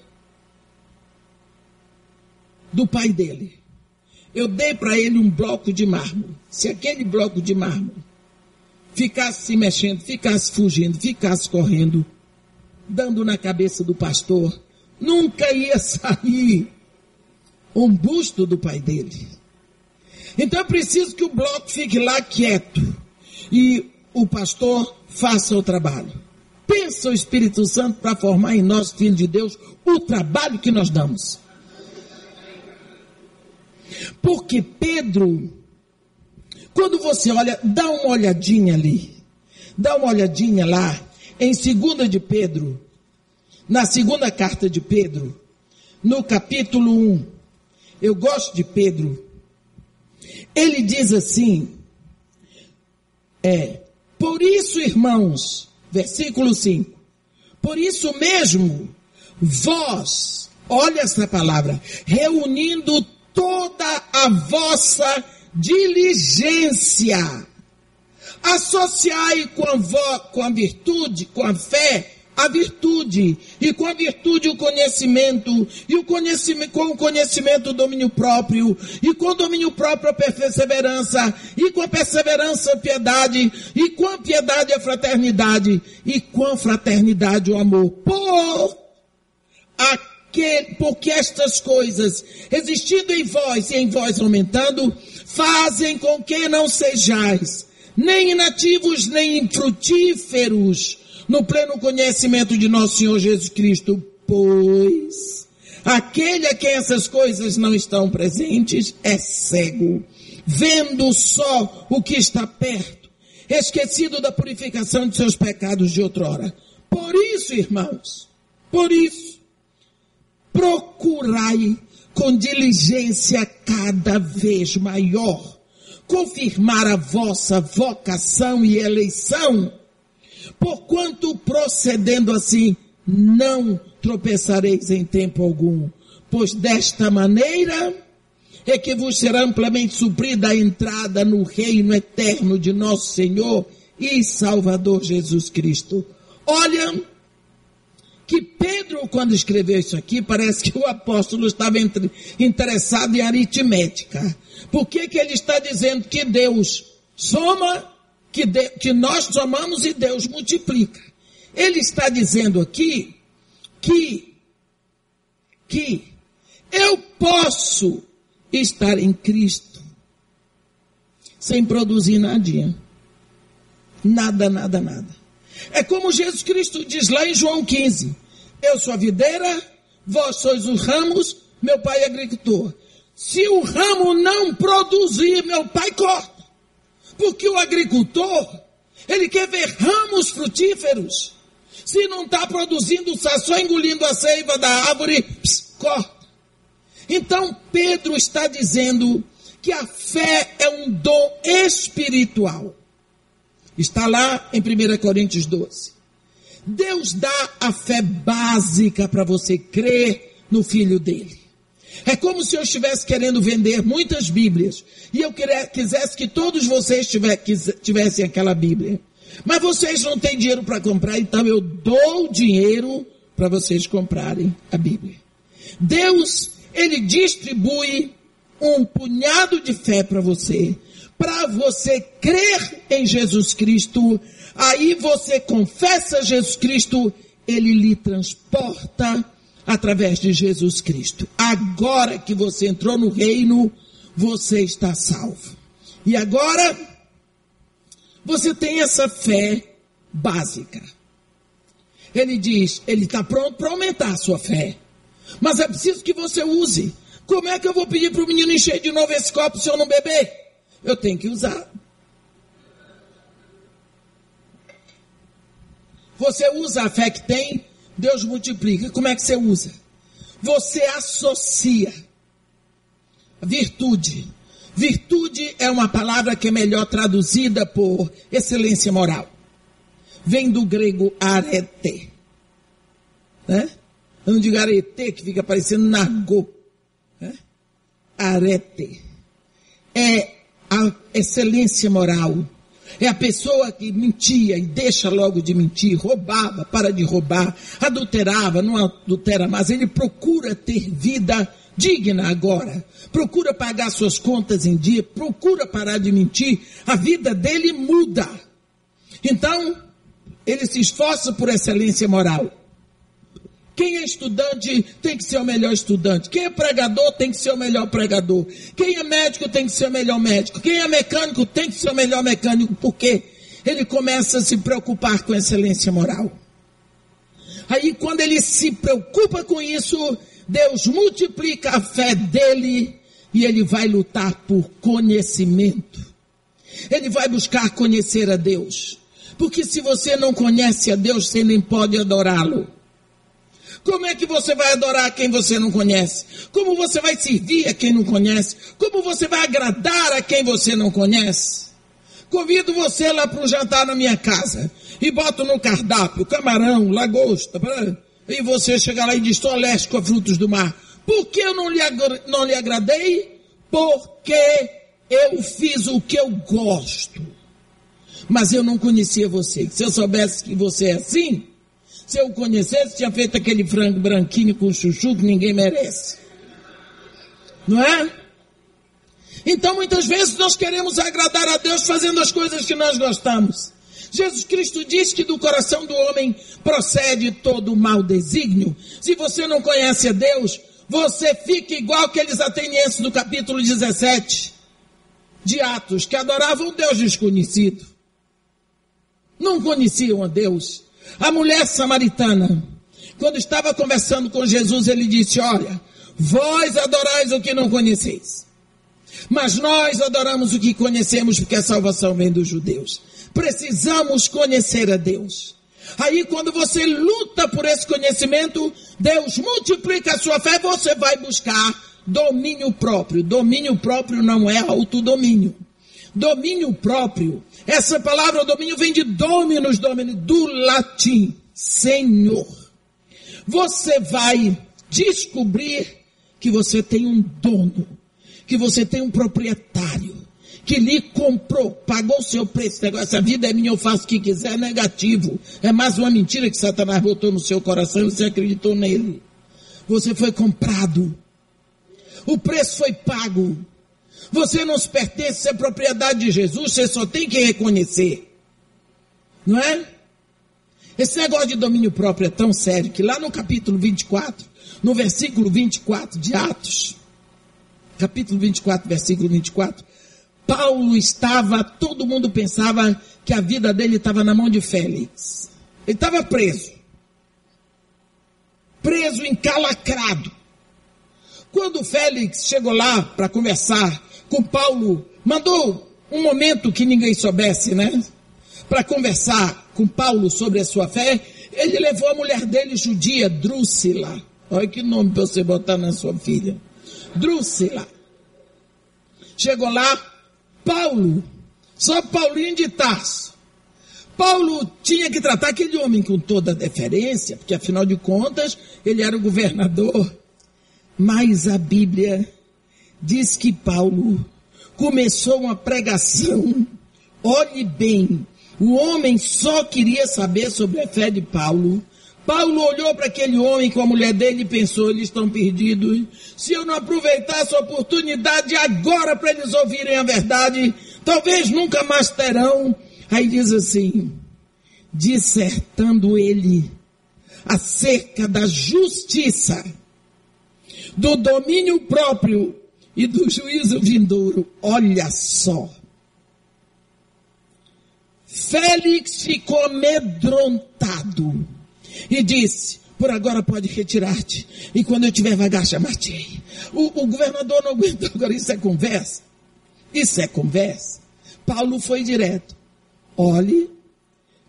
do pai dele. Eu dei para ele um bloco de mármore. Se aquele bloco de mármore ficasse se mexendo, ficasse fugindo, ficasse correndo, dando na cabeça do pastor, nunca ia sair um busto do pai dele. Então é preciso que o bloco fique lá quieto e o pastor faça o trabalho. Pensa o Espírito Santo para formar em nós, filho de Deus, o trabalho que nós damos. Porque Pedro, quando você olha, dá uma olhadinha ali, dá uma olhadinha lá, em segunda de Pedro, na segunda carta de Pedro, no capítulo 1, eu gosto de Pedro, ele diz assim, é, por isso, irmãos, versículo 5, por isso mesmo, vós, olha essa palavra, reunindo toda a vossa diligência, associai com a, com a virtude, com a fé, a virtude, e com a virtude o conhecimento, e o conhecimento, com o conhecimento o domínio próprio, e com o domínio próprio a perseverança, e com a perseverança a piedade, e com a piedade a fraternidade, e com a fraternidade o amor. Por aquele, porque estas coisas, existindo em vós e em vós aumentando, fazem com que não sejais nem inativos, nem infrutíferos, no pleno conhecimento de nosso Senhor Jesus Cristo, pois aquele a quem essas coisas não estão presentes é cego, vendo só o que está perto, esquecido da purificação de seus pecados de outrora. Por isso, irmãos, por isso, procurai com diligência cada vez maior confirmar a vossa vocação e eleição Porquanto procedendo assim, não tropeçareis em tempo algum, pois desta maneira é que vos será amplamente suprida a entrada no reino eterno de nosso Senhor e Salvador Jesus Cristo. Olha, que Pedro, quando escreveu isso aqui, parece que o apóstolo estava entre, interessado em aritmética. Por que, que ele está dizendo que Deus soma que, de, que nós somamos e Deus multiplica. Ele está dizendo aqui que, que eu posso estar em Cristo sem produzir nadinha. Nada, nada, nada. É como Jesus Cristo diz lá em João 15: Eu sou a videira, vós sois os ramos, meu pai é agricultor. Se o ramo não produzir, meu pai corta. Porque o agricultor, ele quer ver ramos frutíferos. Se não está produzindo, está só engolindo a seiva da árvore, pss, corta. Então Pedro está dizendo que a fé é um dom espiritual. Está lá em 1 Coríntios 12. Deus dá a fé básica para você crer no filho dele. É como se eu estivesse querendo vender muitas Bíblias e eu quisesse que todos vocês tivessem aquela Bíblia. Mas vocês não têm dinheiro para comprar, então eu dou dinheiro para vocês comprarem a Bíblia. Deus, Ele distribui um punhado de fé para você, para você crer em Jesus Cristo. Aí você confessa Jesus Cristo, Ele lhe transporta através de Jesus Cristo. Agora que você entrou no reino, você está salvo. E agora, você tem essa fé básica. Ele diz, ele está pronto para aumentar a sua fé. Mas é preciso que você use. Como é que eu vou pedir para o menino encher de novo esse copo se eu não beber? Eu tenho que usar. Você usa a fé que tem, Deus multiplica. Como é que você usa? Você associa virtude. Virtude é uma palavra que é melhor traduzida por excelência moral. Vem do grego arete. Né? Eu não digo arete, que fica parecendo nargô. Né? Arete. É a excelência moral. É a pessoa que mentia e deixa logo de mentir, roubava, para de roubar, adulterava, não adultera mais. Ele procura ter vida digna agora. Procura pagar suas contas em dia, procura parar de mentir. A vida dele muda. Então, ele se esforça por excelência moral. Quem é estudante tem que ser o melhor estudante. Quem é pregador tem que ser o melhor pregador. Quem é médico tem que ser o melhor médico. Quem é mecânico tem que ser o melhor mecânico. Por quê? Ele começa a se preocupar com excelência moral. Aí, quando ele se preocupa com isso, Deus multiplica a fé dele e ele vai lutar por conhecimento. Ele vai buscar conhecer a Deus. Porque se você não conhece a Deus, você nem pode adorá-lo. Como é que você vai adorar quem você não conhece? Como você vai servir a quem não conhece? Como você vai agradar a quem você não conhece? Convido você lá para um jantar na minha casa e boto no cardápio camarão, lagosta, e você chega lá e diz, estou alérgico a frutos do mar. Por que eu não lhe, não lhe agradei? Porque eu fiz o que eu gosto. Mas eu não conhecia você. Se eu soubesse que você é assim, se eu conhecesse, tinha feito aquele frango branquinho com chuchu que ninguém merece. Não é? Então muitas vezes nós queremos agradar a Deus fazendo as coisas que nós gostamos. Jesus Cristo diz que do coração do homem procede todo o mau desígnio. Se você não conhece a Deus, você fica igual aqueles atenienses do capítulo 17 de Atos, que adoravam um Deus desconhecido. Não conheciam a Deus. A mulher samaritana, quando estava conversando com Jesus, ele disse: Olha, vós adorais o que não conheceis. Mas nós adoramos o que conhecemos, porque a salvação vem dos judeus. Precisamos conhecer a Deus. Aí, quando você luta por esse conhecimento, Deus multiplica a sua fé, você vai buscar domínio próprio. Domínio próprio não é autodomínio. Domínio próprio, essa palavra domínio vem de dominus domini, do latim, Senhor. Você vai descobrir que você tem um dono, que você tem um proprietário, que lhe comprou, pagou o seu preço. Essa vida é minha, eu faço o que quiser, é negativo. É mais uma mentira que Satanás botou no seu coração e você acreditou nele. Você foi comprado. O preço foi pago. Você não se pertence, é propriedade de Jesus, você só tem que reconhecer. Não é? Esse negócio de domínio próprio é tão sério que lá no capítulo 24, no versículo 24 de Atos, capítulo 24, versículo 24, Paulo estava, todo mundo pensava que a vida dele estava na mão de Félix. Ele estava preso. Preso, encalacrado. Quando Félix chegou lá para conversar com Paulo, mandou um momento que ninguém soubesse, né? Para conversar com Paulo sobre a sua fé, ele levou a mulher dele, judia, Drúcila. Olha que nome para você botar na sua filha. Drúcila. Chegou lá, Paulo, só Paulinho de Tarso. Paulo tinha que tratar aquele homem com toda a deferência, porque afinal de contas ele era o governador. Mas a Bíblia diz que Paulo começou uma pregação. Olhe bem, o homem só queria saber sobre a fé de Paulo. Paulo olhou para aquele homem com a mulher dele e pensou: eles estão perdidos. Se eu não aproveitar essa oportunidade agora para eles ouvirem a verdade, talvez nunca mais terão. Aí diz assim: dissertando ele acerca da justiça, do domínio próprio e do juízo vindouro. Olha só. Félix ficou amedrontado e disse: Por agora pode retirar-te, e quando eu tiver vagar, chamar-te. O, o governador não aguentou, [laughs] agora isso é conversa. Isso é conversa. Paulo foi direto. Olhe,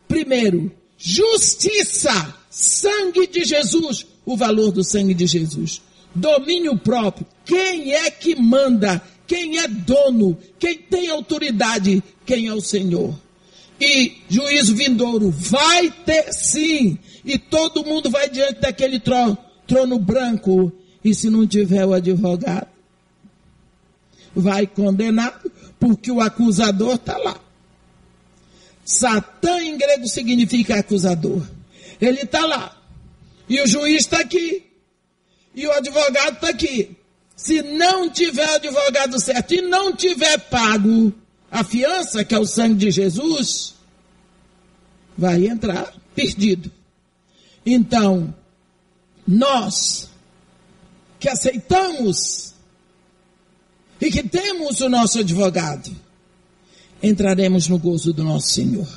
primeiro, justiça, sangue de Jesus, o valor do sangue de Jesus. Domínio próprio. Quem é que manda? Quem é dono? Quem tem autoridade? Quem é o Senhor? E juízo vindouro vai ter sim. E todo mundo vai diante daquele trono, trono branco. E se não tiver o advogado, vai condenado, porque o acusador está lá. Satã em grego significa acusador. Ele está lá. E o juiz está aqui. E o advogado está aqui. Se não tiver advogado certo e não tiver pago a fiança, que é o sangue de Jesus, vai entrar perdido. Então, nós que aceitamos e que temos o nosso advogado, entraremos no gozo do nosso Senhor.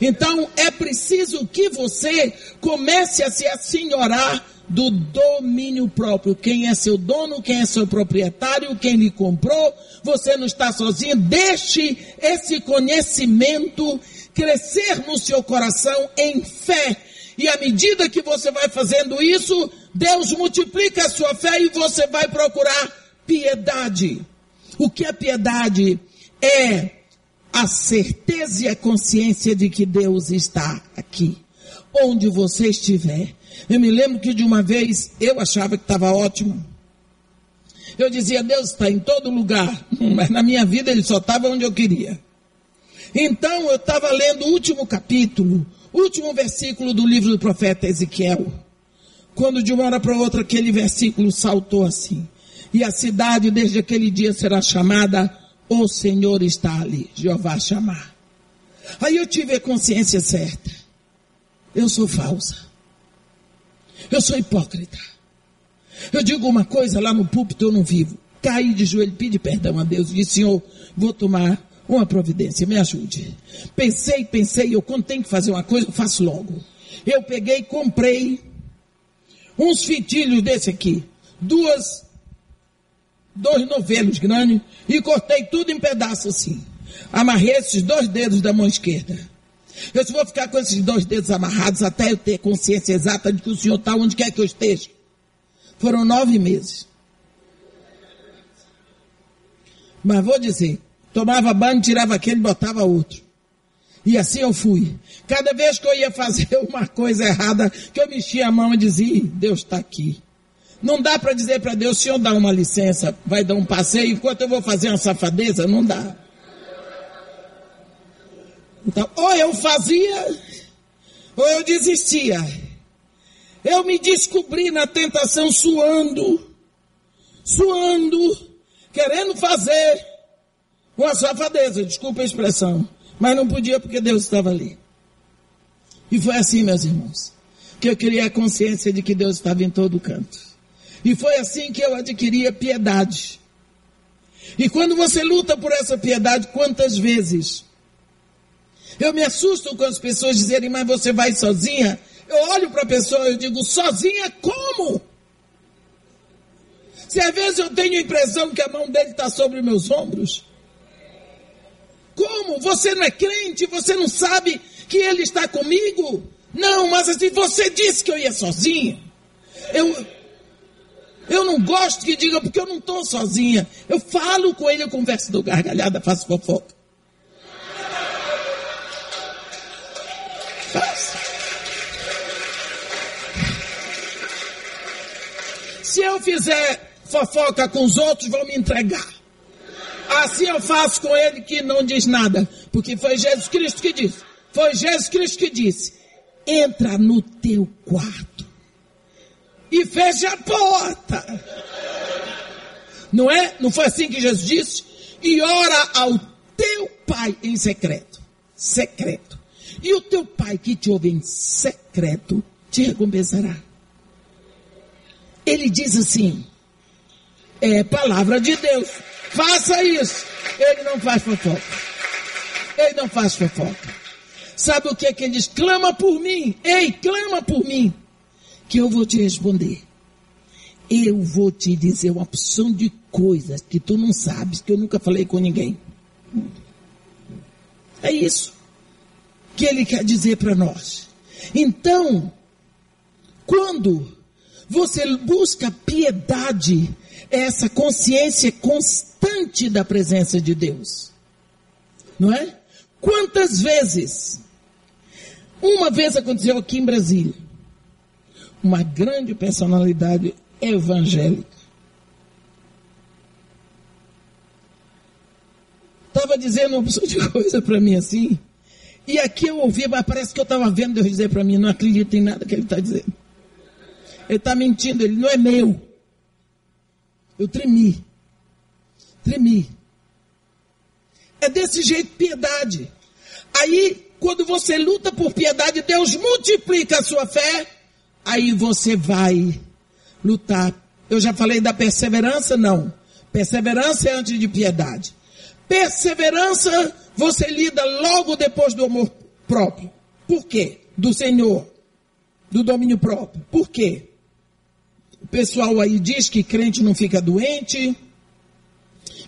Então é preciso que você comece a se assenhorar do domínio próprio. Quem é seu dono, quem é seu proprietário, quem lhe comprou, você não está sozinho. Deixe esse conhecimento crescer no seu coração em fé. E à medida que você vai fazendo isso, Deus multiplica a sua fé e você vai procurar piedade. O que é piedade? É a certeza e a consciência de que Deus está aqui, onde você estiver. Eu me lembro que de uma vez eu achava que estava ótimo. Eu dizia, Deus está em todo lugar, [laughs] mas na minha vida ele só estava onde eu queria. Então eu estava lendo o último capítulo, último versículo do livro do profeta Ezequiel. Quando de uma hora para outra aquele versículo saltou assim. E a cidade desde aquele dia será chamada O Senhor está ali, Jeová chamar. Aí eu tive a consciência certa. Eu sou falsa. Eu sou hipócrita. Eu digo uma coisa lá no púlpito, eu não vivo. Caí de joelho, pedi perdão a Deus. Disse, Senhor, vou tomar uma providência, me ajude. Pensei, pensei, eu quando tenho que fazer uma coisa, eu faço logo. Eu peguei, comprei uns fitilhos desse aqui, duas, dois novelos grandes, e cortei tudo em pedaços assim. Amarrei esses dois dedos da mão esquerda. Eu vou ficar com esses dois dedos amarrados até eu ter consciência exata de que o Senhor está onde quer que eu esteja. Foram nove meses. Mas vou dizer, tomava banho, tirava aquele, botava outro. E assim eu fui. Cada vez que eu ia fazer [laughs] uma coisa errada, que eu mexia a mão e dizia, Deus está aqui. Não dá para dizer para Deus, Senhor dá uma licença, vai dar um passeio, enquanto eu vou fazer uma safadeza, não dá. Então, ou eu fazia, ou eu desistia. Eu me descobri na tentação suando, suando, querendo fazer uma safadeza, desculpa a expressão, mas não podia porque Deus estava ali. E foi assim, meus irmãos, que eu queria a consciência de que Deus estava em todo canto. E foi assim que eu adquiria piedade. E quando você luta por essa piedade, quantas vezes eu me assusto com as pessoas dizerem, mas você vai sozinha? Eu olho para a pessoa e digo, sozinha como? Se às vezes eu tenho a impressão que a mão dele está sobre meus ombros. Como? Você não é crente? Você não sabe que ele está comigo? Não, mas assim, você disse que eu ia sozinha. Eu, eu não gosto que diga porque eu não estou sozinha. Eu falo com ele, eu converso do gargalhada, faço fofoca. Se eu fizer fofoca com os outros, vão me entregar. Assim eu faço com ele que não diz nada. Porque foi Jesus Cristo que disse. Foi Jesus Cristo que disse. Entra no teu quarto. E fecha a porta. Não é? Não foi assim que Jesus disse? E ora ao teu pai em secreto. Secreto. E o teu pai que te ouve em secreto te recompensará. Ele diz assim: é palavra de Deus. Faça isso. Ele não faz fofoca. Ele não faz fofoca. Sabe o que é que ele diz? Clama por mim. Ei, clama por mim. Que eu vou te responder. Eu vou te dizer uma opção de coisas que tu não sabes, que eu nunca falei com ninguém. É isso que ele quer dizer para nós. Então, quando você busca piedade, é essa consciência constante da presença de Deus. Não é? Quantas vezes? Uma vez aconteceu aqui em Brasília. Uma grande personalidade evangélica. Estava dizendo uma pessoa de coisa para mim assim. E aqui eu ouvi, mas parece que eu estava vendo Deus dizer para mim, não acredito em nada que ele está dizendo. Ele está mentindo, ele não é meu. Eu tremi. Tremi. É desse jeito piedade. Aí, quando você luta por piedade, Deus multiplica a sua fé. Aí você vai lutar. Eu já falei da perseverança? Não. Perseverança é antes de piedade. Perseverança você lida logo depois do amor próprio. Por quê? Do Senhor. Do domínio próprio. Por quê? Pessoal aí diz que crente não fica doente,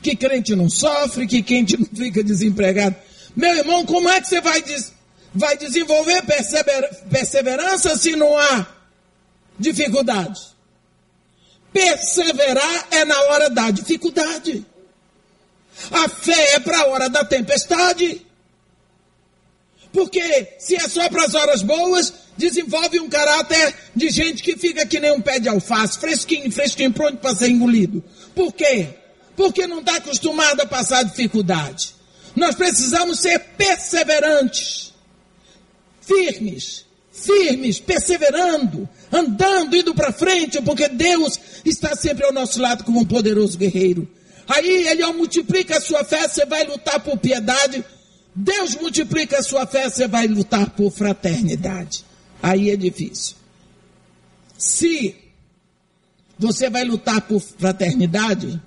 que crente não sofre, que crente não fica desempregado. Meu irmão, como é que você vai, des vai desenvolver persever perseverança se não há dificuldade? Perseverar é na hora da dificuldade. A fé é para a hora da tempestade. Porque se é só para as horas boas, desenvolve um caráter de gente que fica que nem um pé de alface, fresquinho, fresquinho, pronto para ser engolido. Por quê? Porque não está acostumado a passar dificuldade. Nós precisamos ser perseverantes, firmes, firmes, perseverando, andando, indo para frente, porque Deus está sempre ao nosso lado como um poderoso guerreiro. Aí ele multiplica a sua fé, você vai lutar por piedade. Deus multiplica a sua fé, você vai lutar por fraternidade. Aí é difícil. Se você vai lutar por fraternidade,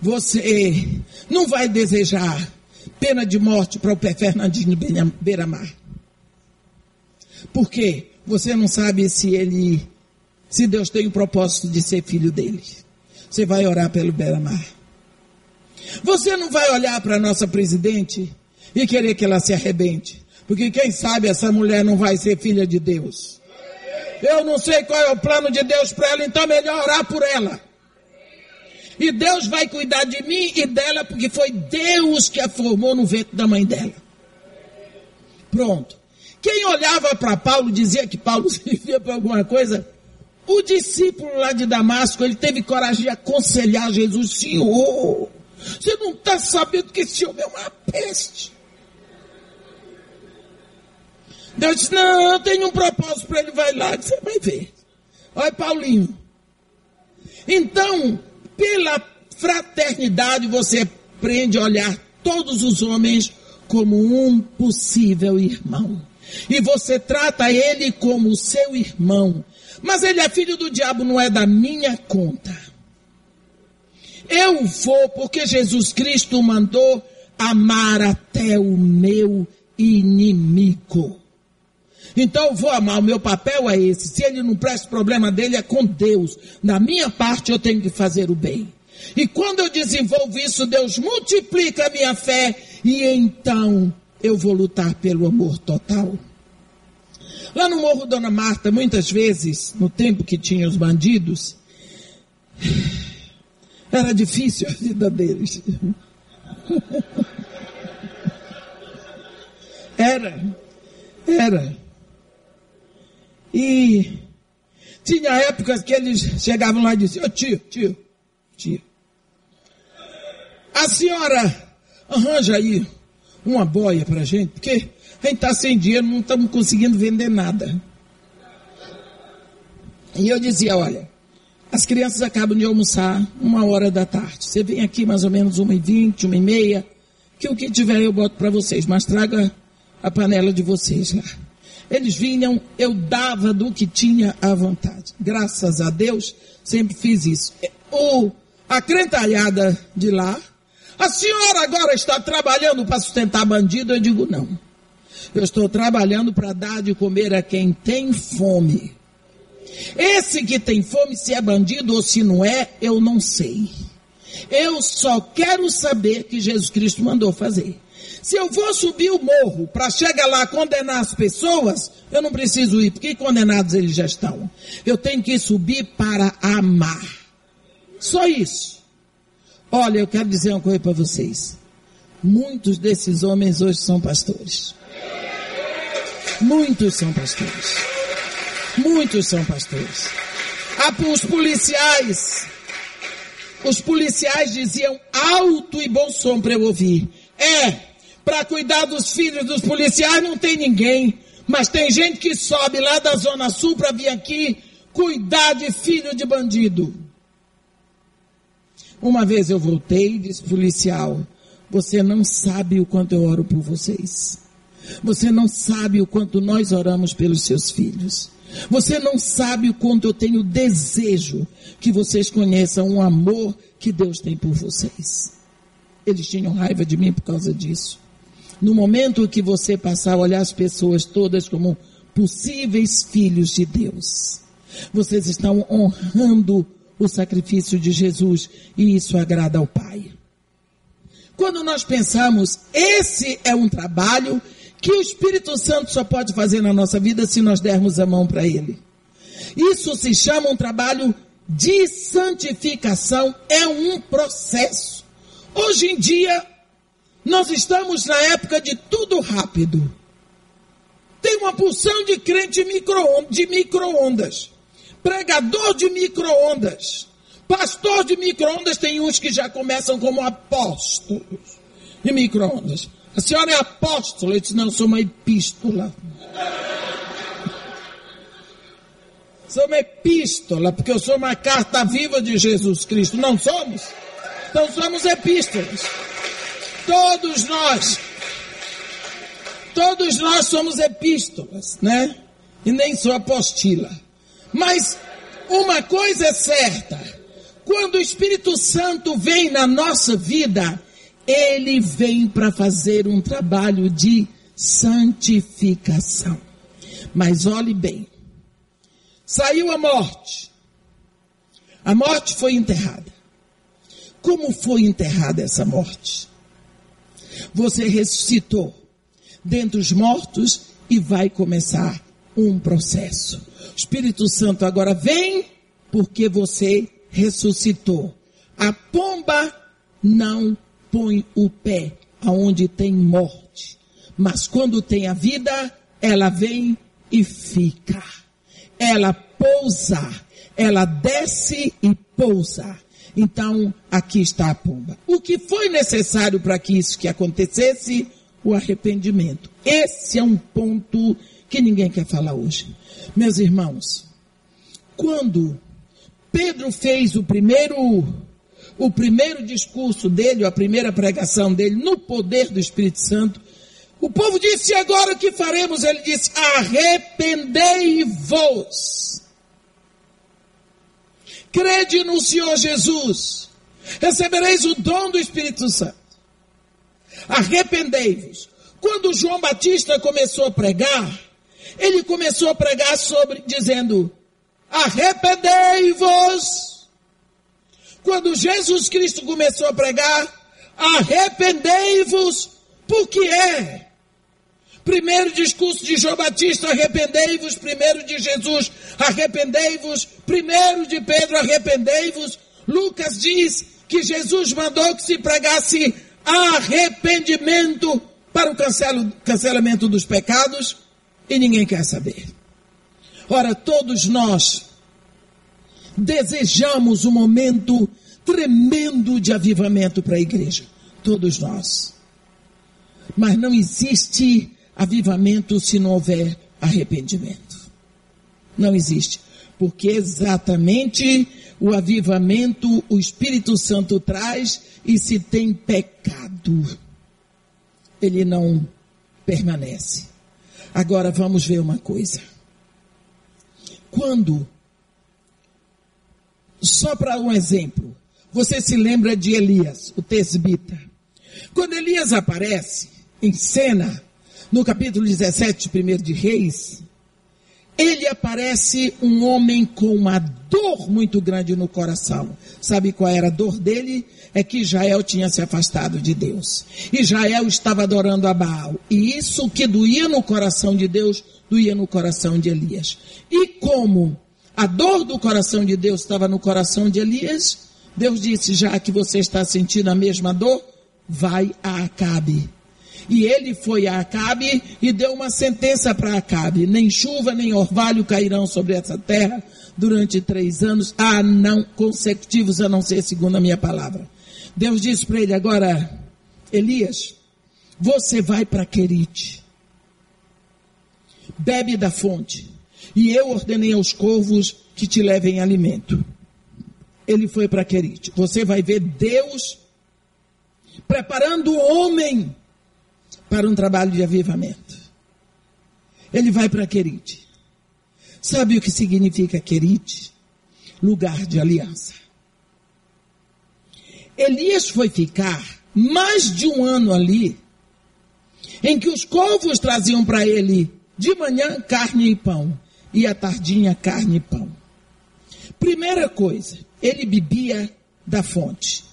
você não vai desejar pena de morte para o pé Fernandinho Beira-Mar. Por quê? Você não sabe se ele, se Deus tem o propósito de ser filho dele. Você vai orar pelo Beira-Mar. Você não vai olhar para a nossa presidente e querer que ela se arrebente. Porque quem sabe essa mulher não vai ser filha de Deus. Eu não sei qual é o plano de Deus para ela, então é melhor orar por ela. E Deus vai cuidar de mim e dela, porque foi Deus que a formou no ventre da mãe dela. Pronto. Quem olhava para Paulo dizia que Paulo [laughs] servia para alguma coisa. O discípulo lá de Damasco, ele teve coragem de aconselhar Jesus, Senhor, você não está sabendo que esse homem é uma peste. Deus disse, não, eu tenho um propósito para ele, vai lá, você vai ver. Olha Paulinho. Então, pela fraternidade, você aprende a olhar todos os homens como um possível irmão. E você trata ele como seu irmão. Mas ele é filho do diabo, não é da minha conta. Eu vou porque Jesus Cristo mandou amar até o meu inimigo. Então eu vou amar, o meu papel é esse. Se ele não presta, o problema dele é com Deus. Na minha parte eu tenho que fazer o bem. E quando eu desenvolvo isso, Deus multiplica a minha fé e então eu vou lutar pelo amor total. Lá no Morro Dona Marta, muitas vezes, no tempo que tinha os bandidos, era difícil a vida deles. [laughs] Era, era. E tinha épocas que eles chegavam lá e diziam, oh, tio, tio, tio. A senhora arranja aí uma boia pra gente, porque a gente está sem dinheiro, não estamos conseguindo vender nada. E eu dizia, olha, as crianças acabam de almoçar uma hora da tarde. Você vem aqui mais ou menos uma e vinte, uma e meia, que o que tiver eu boto para vocês, mas traga a panela de vocês lá. Eles vinham, eu dava do que tinha à vontade. Graças a Deus, sempre fiz isso. O, a crentalhada de lá. A senhora agora está trabalhando para sustentar bandido? Eu digo não. Eu estou trabalhando para dar de comer a quem tem fome. Esse que tem fome, se é bandido ou se não é, eu não sei. Eu só quero saber que Jesus Cristo mandou fazer. Se eu vou subir o morro para chegar lá condenar as pessoas, eu não preciso ir, porque condenados eles já estão. Eu tenho que subir para amar. Só isso. Olha, eu quero dizer uma coisa para vocês. Muitos desses homens hoje são pastores. Muitos são pastores. Muitos são pastores. Ah, os policiais. Os policiais diziam alto e bom som para eu ouvir. É, para cuidar dos filhos dos policiais não tem ninguém. Mas tem gente que sobe lá da Zona Sul para vir aqui cuidar de filho de bandido. Uma vez eu voltei e disse policial, você não sabe o quanto eu oro por vocês. Você não sabe o quanto nós oramos pelos seus filhos. Você não sabe o quanto eu tenho desejo que vocês conheçam o amor que Deus tem por vocês. Eles tinham raiva de mim por causa disso. No momento que você passar a olhar as pessoas todas como possíveis filhos de Deus, vocês estão honrando o sacrifício de Jesus e isso agrada ao Pai. Quando nós pensamos, esse é um trabalho que o Espírito Santo só pode fazer na nossa vida se nós dermos a mão para Ele. Isso se chama um trabalho de santificação, é um processo. Hoje em dia, nós estamos na época de tudo rápido. Tem uma porção de crente de micro-ondas, pregador de micro-ondas, pastor de micro-ondas, tem uns que já começam como apóstolos de micro-ondas. A senhora é apóstola? Eu disse, não, sou uma epístola. [laughs] Sou uma epístola, porque eu sou uma carta viva de Jesus Cristo. Não somos? Então somos epístolas. Todos nós. Todos nós somos epístolas, né? E nem sou apostila. Mas uma coisa é certa. Quando o Espírito Santo vem na nossa vida, ele vem para fazer um trabalho de santificação. Mas olhe bem. Saiu a morte. A morte foi enterrada. Como foi enterrada essa morte? Você ressuscitou dentre os mortos e vai começar um processo. O Espírito Santo agora vem porque você ressuscitou. A pomba não põe o pé aonde tem morte. Mas quando tem a vida, ela vem e fica. Ela pousa, ela desce e pousa. Então, aqui está a pomba. O que foi necessário para que isso que acontecesse? O arrependimento. Esse é um ponto que ninguém quer falar hoje. Meus irmãos, quando Pedro fez o primeiro o primeiro discurso dele, a primeira pregação dele, no poder do Espírito Santo, o povo disse: agora o que faremos? Ele disse: arrependei-vos. Crede no Senhor Jesus, recebereis o dom do Espírito Santo. Arrependei-vos. Quando João Batista começou a pregar, ele começou a pregar sobre, dizendo: arrependei-vos quando Jesus Cristo começou a pregar, arrependei-vos, porque é. Primeiro discurso de João Batista, arrependei-vos. Primeiro de Jesus, arrependei-vos. Primeiro de Pedro, arrependei-vos. Lucas diz que Jesus mandou que se pregasse arrependimento para o cancelamento dos pecados e ninguém quer saber. Ora, todos nós desejamos um momento tremendo de avivamento para a igreja. Todos nós. Mas não existe avivamento se não houver arrependimento. Não existe. Porque exatamente o avivamento o Espírito Santo traz e se tem pecado, ele não permanece. Agora vamos ver uma coisa. Quando só para um exemplo. você se lembra de Elias, o tesbita. Quando Elias aparece em cena, no capítulo 17, primeiro de Reis, ele aparece um homem com uma dor muito grande no coração. Sabe qual era a dor dele? É que Israel tinha se afastado de Deus. Israel estava adorando a Baal. E isso que doía no coração de Deus, doía no coração de Elias. E como a dor do coração de Deus estava no coração de Elias, Deus disse: já que você está sentindo a mesma dor, vai a Acabe e ele foi a Acabe e deu uma sentença para Acabe: nem chuva nem orvalho cairão sobre essa terra durante três anos, a não consecutivos, a não ser segundo a minha palavra. Deus disse para ele agora, Elias, você vai para Querite, bebe da fonte, e eu ordenei aos corvos que te levem alimento. Ele foi para Querite. Você vai ver Deus preparando o homem para um trabalho de avivamento. Ele vai para Querite. Sabe o que significa Querite? Lugar de aliança. Elias foi ficar mais de um ano ali, em que os corvos traziam para ele de manhã carne e pão, e à tardinha carne e pão. Primeira coisa, ele bebia da fonte.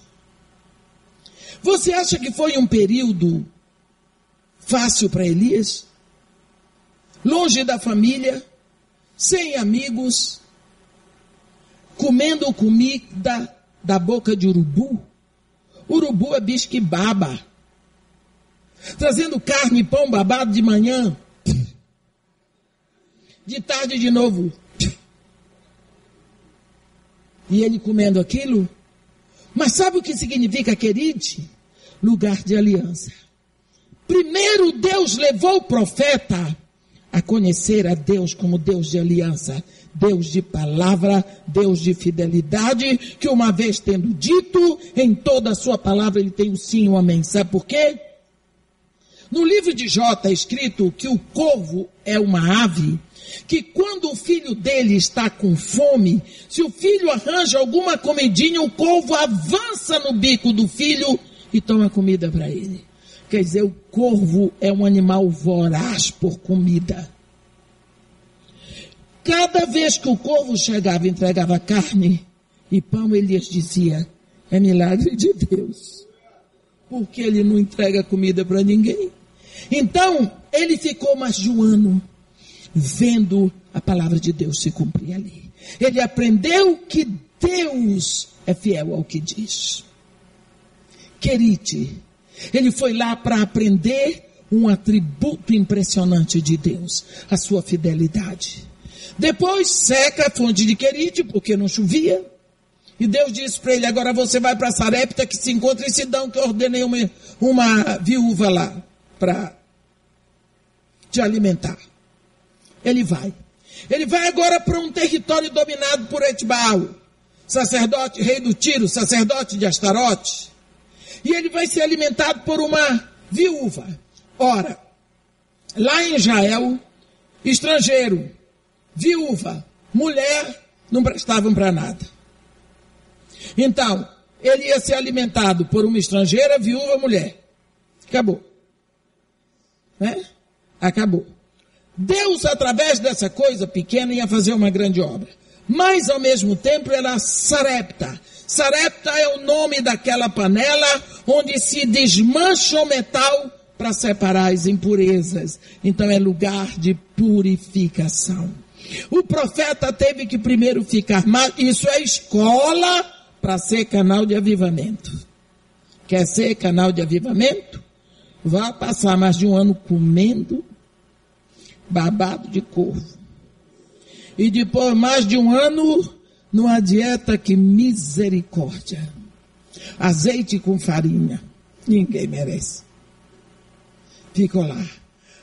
Você acha que foi um período fácil para Elias, longe da família, sem amigos, comendo comida da boca de urubu. Urubu é bicho que baba. Trazendo carne e pão babado de manhã. De tarde de novo. E ele comendo aquilo. Mas sabe o que significa queride? Lugar de aliança. Primeiro Deus levou o profeta a conhecer a Deus como Deus de aliança, Deus de palavra, Deus de fidelidade, que uma vez tendo dito, em toda a sua palavra ele tem o sim e o amém. Sabe por quê? No livro de Jó está escrito que o corvo é uma ave, que quando o filho dele está com fome, se o filho arranja alguma comidinha, o corvo avança no bico do filho e toma comida para ele. Quer dizer, o corvo é um animal voraz por comida. Cada vez que o corvo chegava e entregava carne e pão, Elias dizia: é milagre de Deus. Porque ele não entrega comida para ninguém. Então, ele ficou mais de um ano vendo a palavra de Deus se cumprir ali. Ele aprendeu que Deus é fiel ao que diz. Querite, ele foi lá para aprender um atributo impressionante de Deus, a sua fidelidade. Depois seca a fonte de Querite, porque não chovia. E Deus disse para ele: agora você vai para Sarepta, que se encontra em Sidão, que eu ordenei uma, uma viúva lá para te alimentar. Ele vai. Ele vai agora para um território dominado por Etbaal, sacerdote, rei do Tiro, sacerdote de Astarote e ele vai ser alimentado por uma viúva. Ora, lá em Israel, estrangeiro, viúva, mulher, não prestavam para nada. Então, ele ia ser alimentado por uma estrangeira, viúva, mulher. Acabou. Né? Acabou. Deus, através dessa coisa pequena, ia fazer uma grande obra. Mas, ao mesmo tempo, era Sarepta. Sarepta é o nome daquela panela onde se desmancha o metal para separar as impurezas. Então é lugar de purificação. O profeta teve que primeiro ficar, mas isso é escola para ser canal de avivamento. Quer ser canal de avivamento? Vá passar mais de um ano comendo babado de corvo. E depois mais de um ano numa dieta que misericórdia. Azeite com farinha. Ninguém merece. Ficou lá.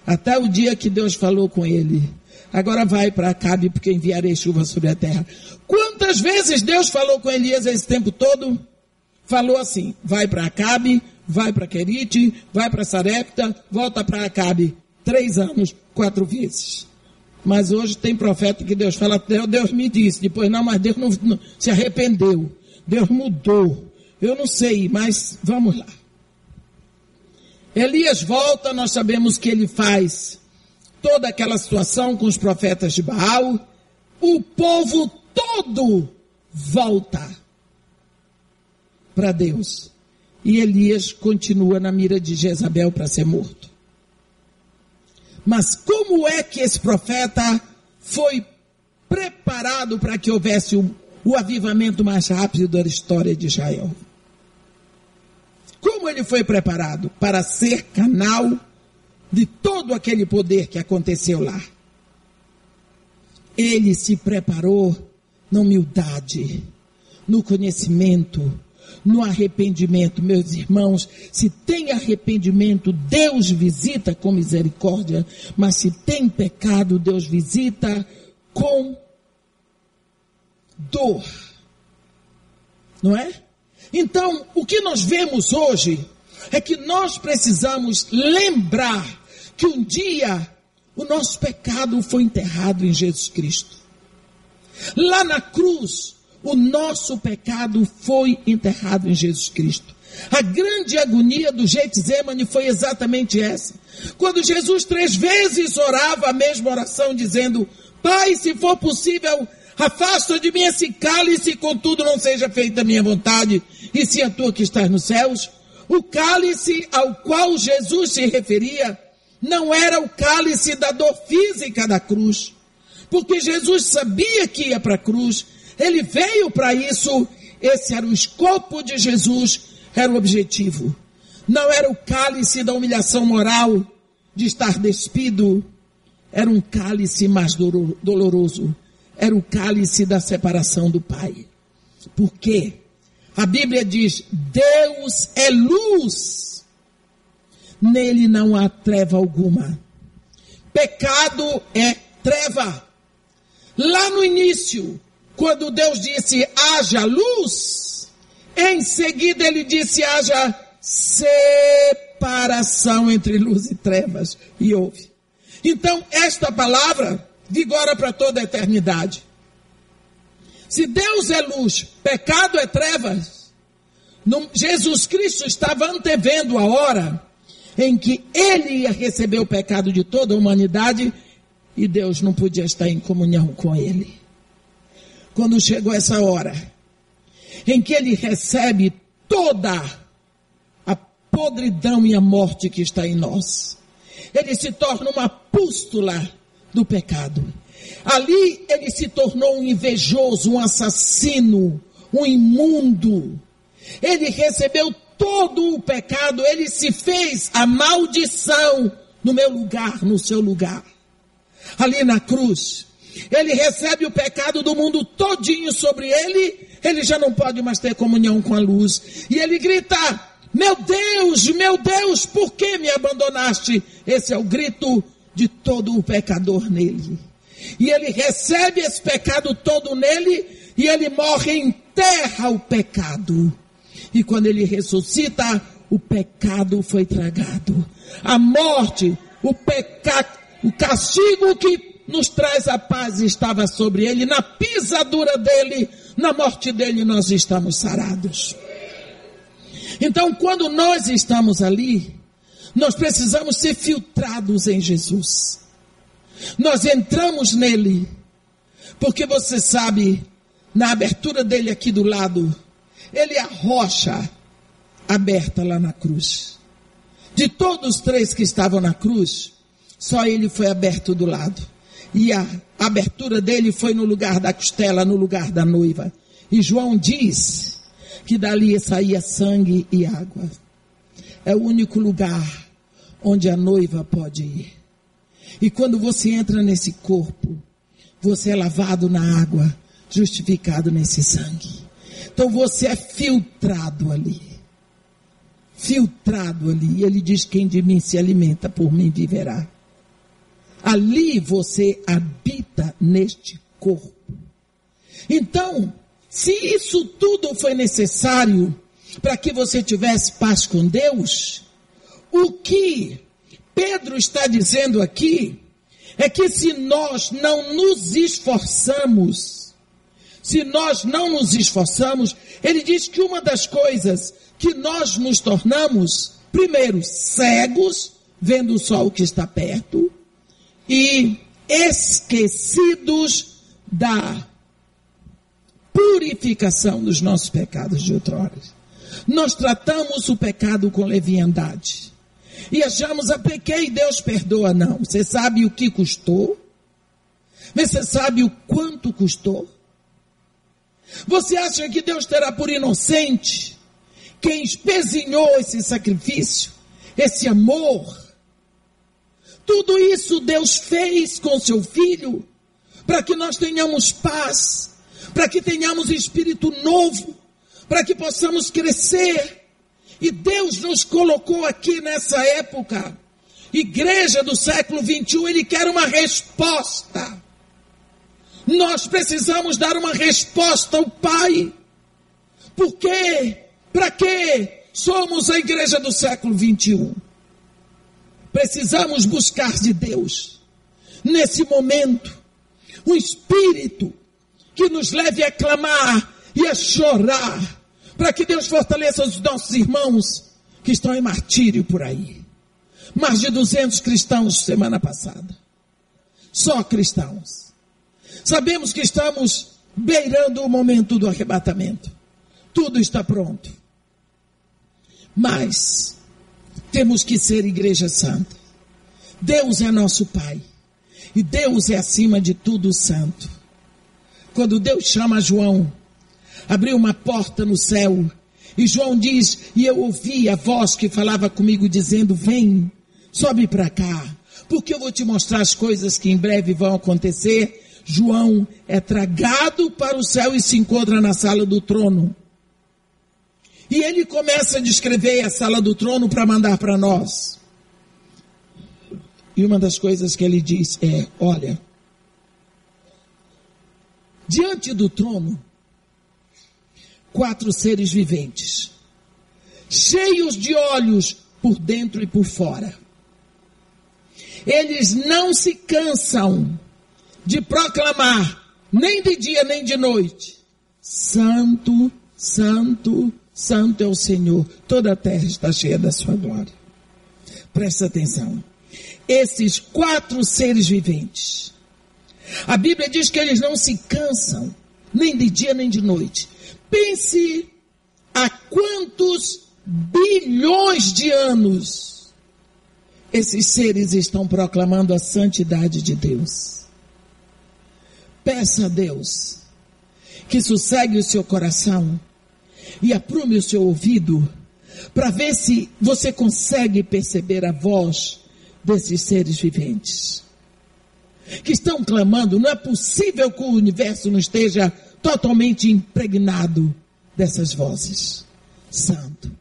Até o dia que Deus falou com ele. Agora vai para Acabe, porque enviarei chuva sobre a terra. Quantas vezes Deus falou com Elias esse tempo todo? Falou assim: vai para Acabe, vai para Querite, vai para Sarepta, volta para Acabe. Três anos, quatro vezes. Mas hoje tem profeta que Deus fala, Deus me disse, depois não, mas Deus não, não se arrependeu. Deus mudou. Eu não sei, mas vamos lá. Elias volta, nós sabemos que ele faz toda aquela situação com os profetas de Baal. O povo todo volta para Deus. E Elias continua na mira de Jezabel para ser morto. Mas como é que esse profeta foi preparado para que houvesse o, o avivamento mais rápido da história de Israel? Como ele foi preparado? Para ser canal de todo aquele poder que aconteceu lá. Ele se preparou na humildade, no conhecimento, no arrependimento. Meus irmãos, se tem arrependimento, Deus visita com misericórdia, mas se tem pecado, Deus visita com dor. Não é? Então, o que nós vemos hoje é que nós precisamos lembrar que um dia o nosso pecado foi enterrado em Jesus Cristo. Lá na cruz, o nosso pecado foi enterrado em Jesus Cristo. A grande agonia do Getsemane foi exatamente essa. Quando Jesus três vezes orava a mesma oração, dizendo: Pai, se for possível, afasta de mim esse cálice, contudo não seja feita a minha vontade, e se a tua que estás nos céus. O cálice ao qual Jesus se referia não era o cálice da dor física da cruz, porque Jesus sabia que ia para a cruz, ele veio para isso, esse era o escopo de Jesus, era o objetivo. Não era o cálice da humilhação moral, de estar despido, era um cálice mais doloroso, era o cálice da separação do Pai. Por quê? A Bíblia diz: Deus é luz, nele não há treva alguma. Pecado é treva. Lá no início, quando Deus disse haja luz, em seguida ele disse haja separação entre luz e trevas. E houve. Então, esta palavra vigora para toda a eternidade. Se Deus é luz, pecado é trevas, Jesus Cristo estava antevendo a hora em que ele ia receber o pecado de toda a humanidade e Deus não podia estar em comunhão com ele quando chegou essa hora, em que ele recebe toda a podridão e a morte que está em nós. Ele se torna uma pústula do pecado. Ali ele se tornou um invejoso, um assassino, um imundo. Ele recebeu todo o pecado, ele se fez a maldição no meu lugar, no seu lugar. Ali na cruz, ele recebe o pecado do mundo todinho sobre ele, ele já não pode mais ter comunhão com a luz. E ele grita: Meu Deus, meu Deus, por que me abandonaste? Esse é o grito de todo o pecador nele. E ele recebe esse pecado todo nele e ele morre, enterra o pecado. E quando ele ressuscita, o pecado foi tragado. A morte, o pecado, o castigo que nos traz a paz estava sobre ele, na pisadura dele, na morte dele nós estamos sarados. Então, quando nós estamos ali, nós precisamos ser filtrados em Jesus. Nós entramos nele, porque você sabe, na abertura dele aqui do lado, ele é a rocha aberta lá na cruz. De todos os três que estavam na cruz, só ele foi aberto do lado. E a abertura dele foi no lugar da costela, no lugar da noiva. E João diz que dali saía sangue e água. É o único lugar onde a noiva pode ir. E quando você entra nesse corpo, você é lavado na água, justificado nesse sangue. Então você é filtrado ali. Filtrado ali. E ele diz: Quem de mim se alimenta, por mim viverá. Ali você habita neste corpo. Então, se isso tudo foi necessário para que você tivesse paz com Deus, o que Pedro está dizendo aqui é que se nós não nos esforçamos, se nós não nos esforçamos, ele diz que uma das coisas que nós nos tornamos, primeiro, cegos, vendo só o que está perto, e esquecidos da purificação dos nossos pecados de outrora. Nós tratamos o pecado com leviandade. E achamos, a pequei, Deus perdoa. Não. Você sabe o que custou? Você sabe o quanto custou? Você acha que Deus terá por inocente quem espezinhou esse sacrifício, esse amor? Tudo isso Deus fez com seu filho para que nós tenhamos paz, para que tenhamos espírito novo, para que possamos crescer. E Deus nos colocou aqui nessa época, igreja do século 21, Ele quer uma resposta. Nós precisamos dar uma resposta ao Pai. Por quê? Para quê? Somos a igreja do século 21. Precisamos buscar de Deus, nesse momento, um espírito que nos leve a clamar e a chorar, para que Deus fortaleça os nossos irmãos que estão em martírio por aí. Mais de 200 cristãos semana passada. Só cristãos. Sabemos que estamos beirando o momento do arrebatamento. Tudo está pronto. Mas temos que ser igreja santa. Deus é nosso Pai. E Deus é acima de tudo santo. Quando Deus chama João, abriu uma porta no céu. E João diz: E eu ouvi a voz que falava comigo, dizendo: Vem, sobe para cá, porque eu vou te mostrar as coisas que em breve vão acontecer. João é tragado para o céu e se encontra na sala do trono. E ele começa a descrever a sala do trono para mandar para nós. E uma das coisas que ele diz é: olha, diante do trono, quatro seres viventes, cheios de olhos por dentro e por fora. Eles não se cansam de proclamar, nem de dia nem de noite: Santo, Santo, Santo é o Senhor. Toda a terra está cheia da sua glória. Presta atenção. Esses quatro seres viventes. A Bíblia diz que eles não se cansam, nem de dia nem de noite. Pense a quantos bilhões de anos esses seres estão proclamando a santidade de Deus. Peça a Deus que sossegue o seu coração e aprume o seu ouvido para ver se você consegue perceber a voz desses seres viventes que estão clamando. Não é possível que o universo não esteja totalmente impregnado dessas vozes. Santo.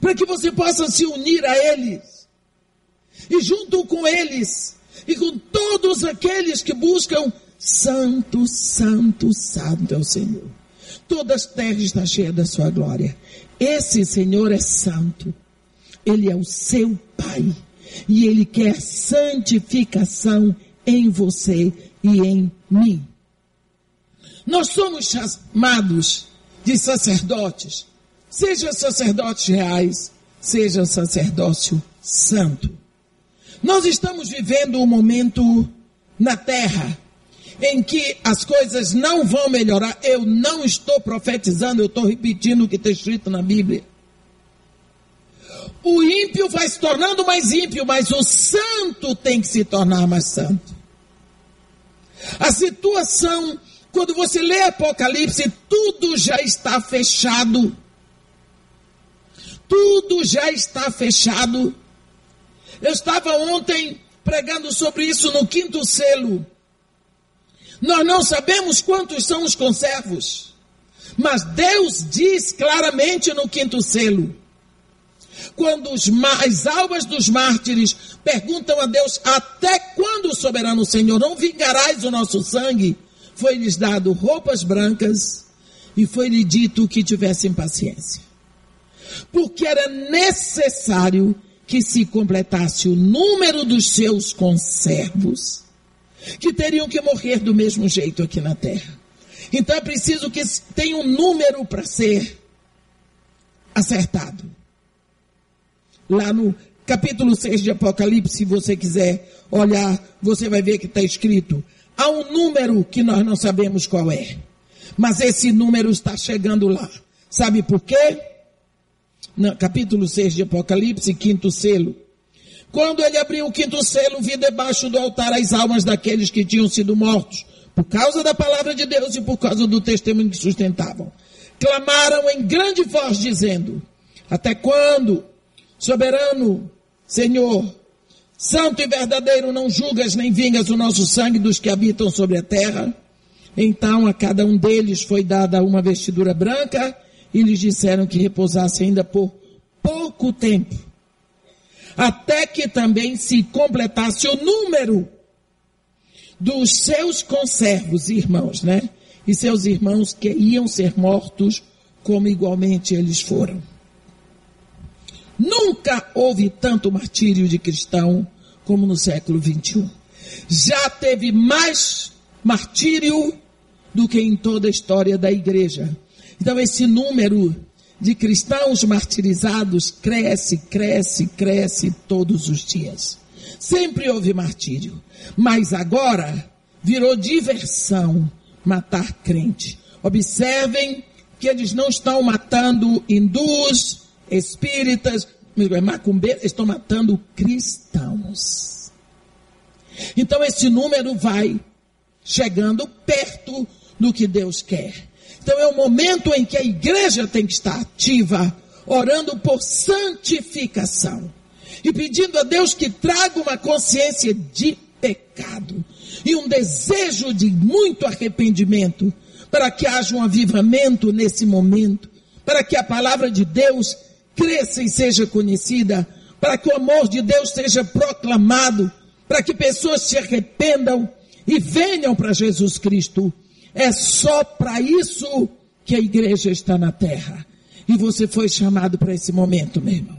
Para que você possa se unir a eles. E junto com eles, e com todos aqueles que buscam Santo, Santo, Santo é o Senhor. Toda a terra está cheia da sua glória. Esse Senhor é santo. Ele é o seu Pai. E Ele quer santificação em você e em mim. Nós somos chamados de sacerdotes, sejam sacerdotes reais, seja sacerdócio santo. Nós estamos vivendo um momento na terra em que as coisas não vão melhorar. Eu não estou profetizando, eu estou repetindo o que está escrito na Bíblia. O ímpio vai se tornando mais ímpio, mas o santo tem que se tornar mais santo. A situação, quando você lê Apocalipse, tudo já está fechado. Tudo já está fechado. Eu estava ontem pregando sobre isso no quinto selo. Nós não sabemos quantos são os conservos, mas Deus diz claramente no quinto selo. Quando as almas dos mártires perguntam a Deus: Até quando, soberano Senhor, não vingarás o nosso sangue? Foi-lhes dado roupas brancas e foi-lhe dito que tivessem paciência. Porque era necessário que se completasse o número dos seus conservos que teriam que morrer do mesmo jeito aqui na terra. Então é preciso que tenha um número para ser acertado. Lá no capítulo 6 de Apocalipse, se você quiser olhar, você vai ver que está escrito. Há um número que nós não sabemos qual é. Mas esse número está chegando lá. Sabe por quê? No capítulo 6 de Apocalipse, quinto selo. Quando ele abriu o quinto selo, vi debaixo do altar as almas daqueles que tinham sido mortos, por causa da palavra de Deus e por causa do testemunho que sustentavam. Clamaram em grande voz, dizendo: Até quando, soberano Senhor, santo e verdadeiro, não julgas nem vingas o nosso sangue dos que habitam sobre a terra? Então a cada um deles foi dada uma vestidura branca e lhes disseram que repousasse ainda por pouco tempo, até que também se completasse o número dos seus conservos, irmãos, né? E seus irmãos que iam ser mortos, como igualmente eles foram. Nunca houve tanto martírio de cristão como no século 21. Já teve mais martírio do que em toda a história da igreja. Então esse número de cristãos martirizados cresce, cresce, cresce todos os dias. Sempre houve martírio, mas agora virou diversão matar crente. Observem que eles não estão matando hindus, espíritas, macumbeiros, estão matando cristãos. Então esse número vai chegando perto do que Deus quer. Então é o momento em que a igreja tem que estar ativa, orando por santificação e pedindo a Deus que traga uma consciência de pecado e um desejo de muito arrependimento para que haja um avivamento nesse momento, para que a palavra de Deus cresça e seja conhecida, para que o amor de Deus seja proclamado, para que pessoas se arrependam e venham para Jesus Cristo. É só para isso que a igreja está na terra. E você foi chamado para esse momento, meu irmão.